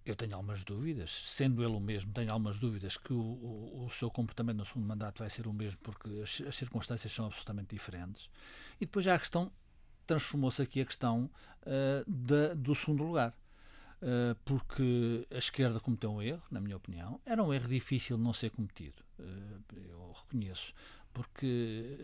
Eu tenho algumas dúvidas, sendo ele o mesmo, tenho algumas dúvidas que o, o, o seu comportamento no segundo mandato vai ser o mesmo, porque as, as circunstâncias são absolutamente diferentes. E depois já a questão, transformou-se aqui a questão uh, da, do segundo lugar. Uh, porque a esquerda cometeu um erro, na minha opinião. Era um erro difícil de não ser cometido, uh, eu reconheço porque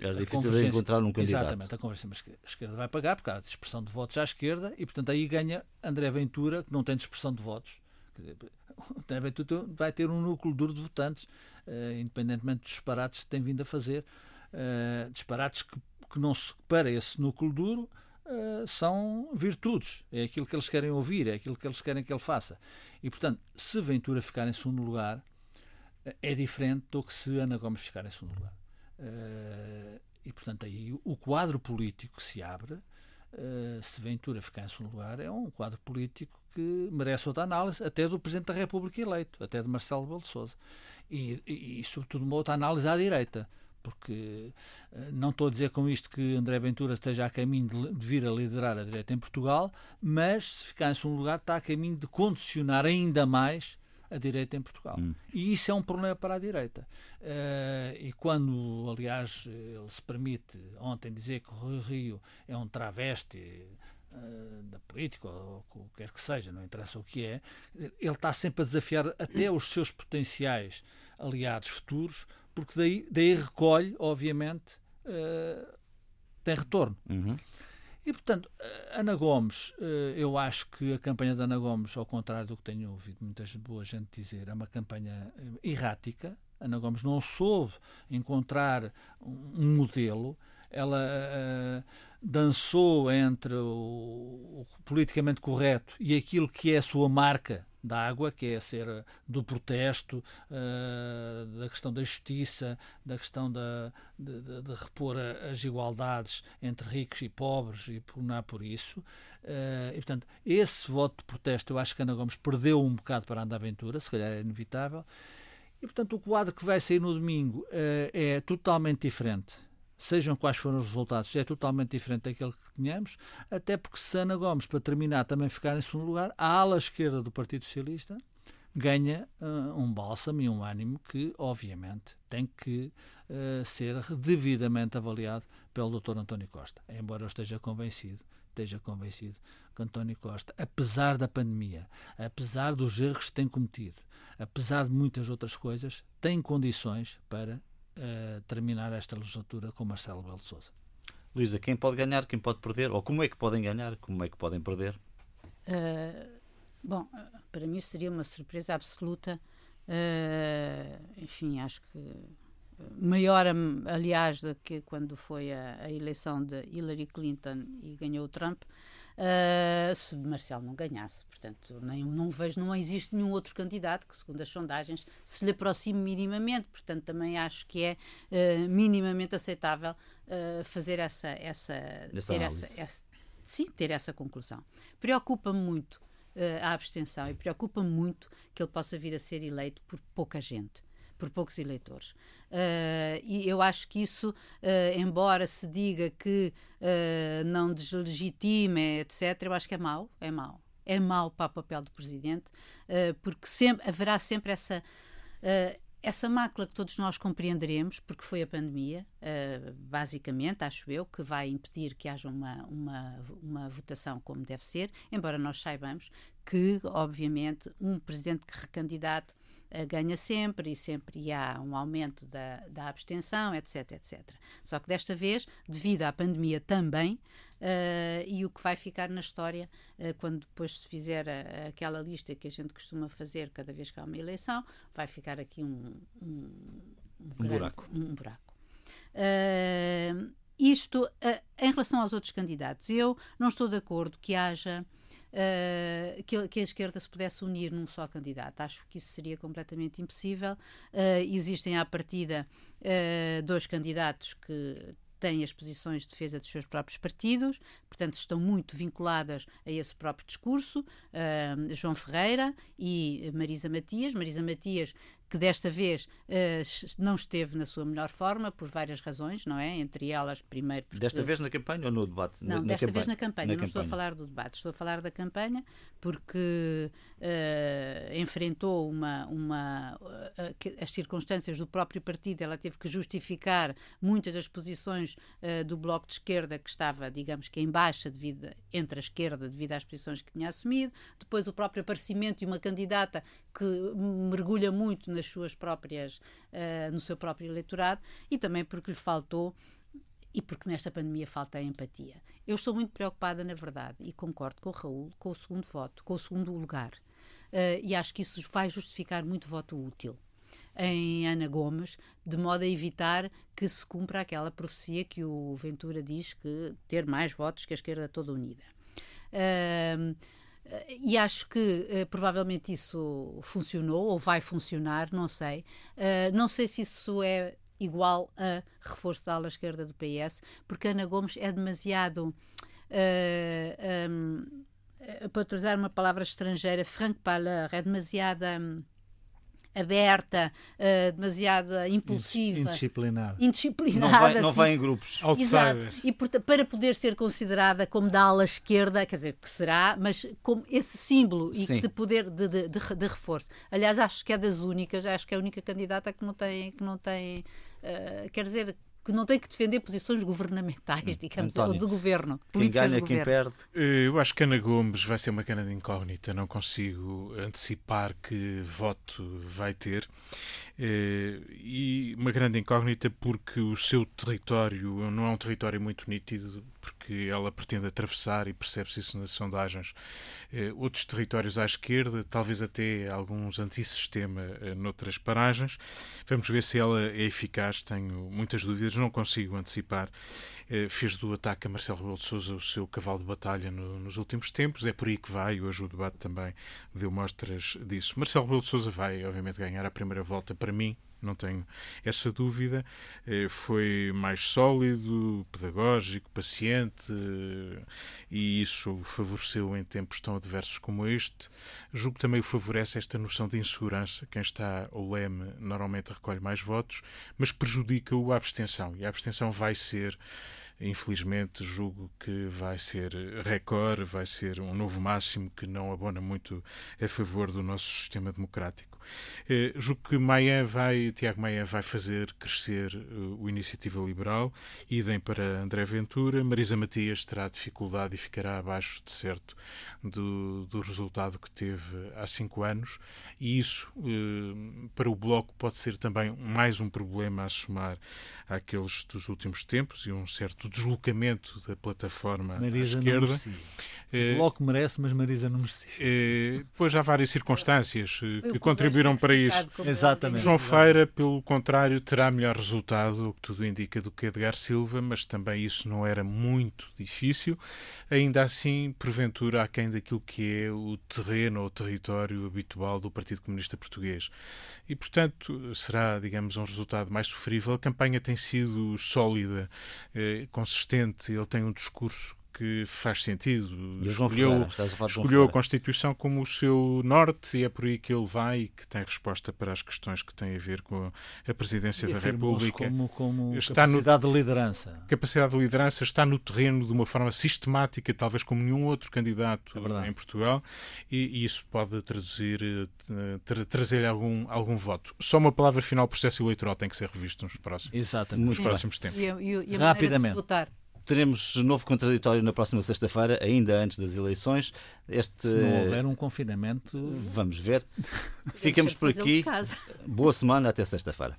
era difícil de encontrar um candidato. Exatamente, a conversa, mas a esquerda vai pagar porque há dispersão de votos à esquerda e, portanto, aí ganha André Ventura, que não tem dispersão de votos. Quer dizer, *laughs* André Ventura vai ter um núcleo duro de votantes, uh, independentemente dos disparates que tem vindo a fazer. Disparates que, que não se, para esse núcleo duro uh, são virtudes. É aquilo que eles querem ouvir, é aquilo que eles querem que ele faça. E, portanto, se Ventura ficar em segundo lugar, é diferente do que se Ana Gomes ficar em segundo lugar. Uh, e, portanto, aí o quadro político que se abre, se Ventura ficar em segundo lugar, é um quadro político que merece outra análise, até do Presidente da República eleito, até de Marcelo Rebelo de Sousa. E, e, e, sobretudo, uma outra análise à direita. Porque uh, não estou a dizer com isto que André Ventura esteja a caminho de, vir a liderar a direita em Portugal, mas se ficar em segundo lugar está a caminho de condicionar ainda mais a direita em Portugal. Hum. E isso é um problema para a direita. Uh, e quando, aliás, ele se permite ontem dizer que o Rui Rio é um travesti uh, da política, ou o que quer que seja, não interessa o que é, ele está sempre a desafiar até os seus potenciais aliados futuros, porque daí, daí recolhe, obviamente, uh, tem retorno. Uhum. E, portanto, Ana Gomes, eh, eu acho que a campanha da Ana Gomes, ao contrário do que tenho ouvido muita boa gente dizer, é uma campanha eh, errática. Ana Gomes não soube encontrar um modelo. Ela dançou entre o, o politicamente correto e aquilo que é a sua marca da água, que é ser eh, do protesto, uh, da questão da justiça, da questão da, de, de, de, repor as igualdades entre ricos e pobres e pugnar por isso. Uh, e, portanto, esse voto de protesto eu acho que Ana Gomes perdeu um bocado para a Aventura, se calhar é inevitável. E, portanto, o quadro que vai sair no domingo uh, é totalmente diferente sejam quais forem os resultados, é totalmente diferente daquele que tínhamos, até porque se Ana Gomes, para terminar, também ficar em segundo lugar, a ala esquerda do Partido Socialista ganha uh, um bálsamo e um ânimo que, obviamente, tem que uh, ser devidamente avaliado pelo Dr. António Costa. Embora eu esteja convencido, esteja convencido que António Costa, apesar da pandemia, apesar dos erros que tem cometido, apesar de muitas outras coisas, tem condições para uh, terminar esta legislatura com Marcelo Belo Souza. Luísa, quem pode ganhar, quem pode perder? Ou como é que podem ganhar, como é que podem perder? Uh, bom, para mim seria uma surpresa absoluta. Uh, enfim, acho que maior, aliás, do que quando foi a, a, eleição de Hillary Clinton e ganhou o Trump, uh, se Marcelo não ganhasse. Portanto, nem, não vejo, não existe nenhum outro candidato que, segundo as sondagens, se lhe aproxime minimamente. Portanto, também acho que é uh, minimamente aceitável uh, fazer essa, essa, ter essa, essa, sim, ter essa conclusão. Preocupa-me muito a abstenção e preocupa muito que ele possa vir a ser eleito por pouca gente por poucos eleitores. Uh, e eu acho que isso, uh, embora se diga que uh, não deslegitime, etc., eu acho que é mau, é mau. É mau para o papel do presidente, porque sempre, haverá sempre essa essa mácula que todos nós compreenderemos, porque foi a pandemia, uh, basicamente, acho eu, que vai impedir que haja uma, uma, uma votação como deve ser, embora nós saibamos que, obviamente, um presidente que recandidato uh, ganha sempre e sempre há um aumento da, da abstenção, etc, etc. Só que desta vez, devido à pandemia também, Uh, e o que vai ficar na história uh, quando depois se fizer a, aquela lista que a gente costuma fazer cada vez que há uma eleição, vai ficar aqui um, um, um, um grande, buraco. Um buraco. Uh, isto, em relação aos outros candidatos, eu não estou de acordo que haja Uh, que, a esquerda se pudesse unir num só candidato. Acho que isso seria completamente impossível. Uh, existem à partida uh, dois candidatos que têm as posições de defesa dos seus próprios partidos, portanto estão muito vinculadas a esse próprio discurso. Uh, João Ferreira e Marisa Matias. Marisa Matias que desta vez uh, não esteve na sua melhor forma, por várias razões, não é? Entre elas, primeiro. Porque... Desta vez na campanha ou no debate? Não, na, desta na vez na campanha. Na não campanha. estou a falar do debate, estou a falar da campanha, porque uh, enfrentou uma. uma uh, as circunstâncias do próprio partido, ela teve que justificar muitas das posições do Bloco de Esquerda, que estava, digamos que, em baixa devido, entre a esquerda, devido às posições que tinha assumido. Depois, o próprio aparecimento de uma candidata que mergulha muito nas suas próprias, uh, no seu próprio eleitorado e também porque lhe faltou e porque nesta pandemia falta a empatia. Eu estou muito preocupada, na verdade, e concordo com o Raul, com o segundo voto, com o segundo lugar. Uh, e acho que isso vai justificar muito voto útil em Ana Gomes, de modo a evitar que se cumpra aquela profecia que o Ventura diz que ter mais votos que a esquerda toda unida. Uh, e acho que uh, provavelmente isso funcionou ou vai funcionar, não sei. Uh, não sei se isso é igual a reforço da ala esquerda do PS, porque Ana Gomes é demasiado. Um, para utilizar uma palavra estrangeira, franc parler, é demasiada. Um, aberta, uh, demasiado impulsiva, indisciplinada, indisciplinada não, vai, não vai em grupos, Exato. E para poder ser considerada como da ala esquerda, quer dizer, que será, mas como esse símbolo e de poder de, de, de, de, reforço. Aliás, acho que é das únicas, acho que é a única candidata que não tem, que não tem, uh, quer dizer, que não tem que defender posições governamentais, hum, digamos, António, ou de governo. Quem ganha, quem perde. Eh, eu acho que Ana Gomes vai ser uma cana de incógnita, não consigo antecipar que voto vai ter. Eh, e uma grande incógnita porque o seu território não é um território muito nítido, porque ela pretende atravessar, e percebe-se isso nas sondagens, eh, outros territórios à esquerda, talvez até alguns antissistema noutras paragens. Vamos ver se ela é eficaz, tenho muitas dúvidas, não consigo antecipar. Fez do ataque a Marcelo Rebelo de Sousa o seu cavalo de batalha no, nos últimos tempos, é por aí que vai, hoje o debate também deu mostras disso. Marcelo Rebelo de Sousa vai, obviamente, ganhar a primeira volta para mim, não tenho essa dúvida. Foi mais sólido, pedagógico, paciente e isso favoreceu em tempos tão adversos como este. Julgo que também o favorece esta noção de insegurança. Quem está ao leme normalmente recolhe mais votos, mas prejudica-o a abstenção e a abstenção vai ser infelizmente julgo que vai ser recorde, vai ser um novo máximo que não abona muito a favor do nosso sistema democrático. Eh, julgo que Maia vai, Tiago Maia vai fazer crescer uh, o Iniciativa Liberal, idem para André Ventura, Marisa Matias terá dificuldade e ficará abaixo, de certo, do, do resultado que teve há cinco anos, e isso uh, para o Bloco pode ser também mais um problema a somar àqueles dos últimos tempos e um certo deslocamento da plataforma Marisa à esquerda. O Bloco merece, mas Marisa não merecia. Eh, pois há várias circunstâncias que contribuíram para isso. Exatamente. João Feira, pelo contrário, terá melhor resultado, o que tudo indica, do que Edgar Silva, mas também isso não era muito difícil. Ainda assim, porventura, aquém daquilo que é o terreno ou o território habitual do Partido Comunista Português. E, portanto, será, digamos, um resultado mais sofrível. A campanha tem sido sólida, eh, consistente, ele tem um discurso que faz sentido. E escolheu Ferreira, escolheu a Constituição como o seu norte e é por aí que ele vai e que tem resposta para as questões que têm a ver com a presidência e da República. Como, como está capacidade no, de liderança. Capacidade de liderança está no terreno de uma forma sistemática, talvez como nenhum outro candidato é em Portugal, e, e, isso pode traduzir, eh, tra, trazer-lhe algum, algum voto. Só uma palavra final, o processo eleitoral tem que ser revisto nos próximos, Exatamente. Nos próximos tempos. E, e, e Rapidamente. votar teremos novo contraditório na próxima sexta-feira, ainda antes das eleições. Este... Se não houver um confinamento. Vamos ver. *laughs* Ficamos por aqui. Boa semana, até sexta-feira.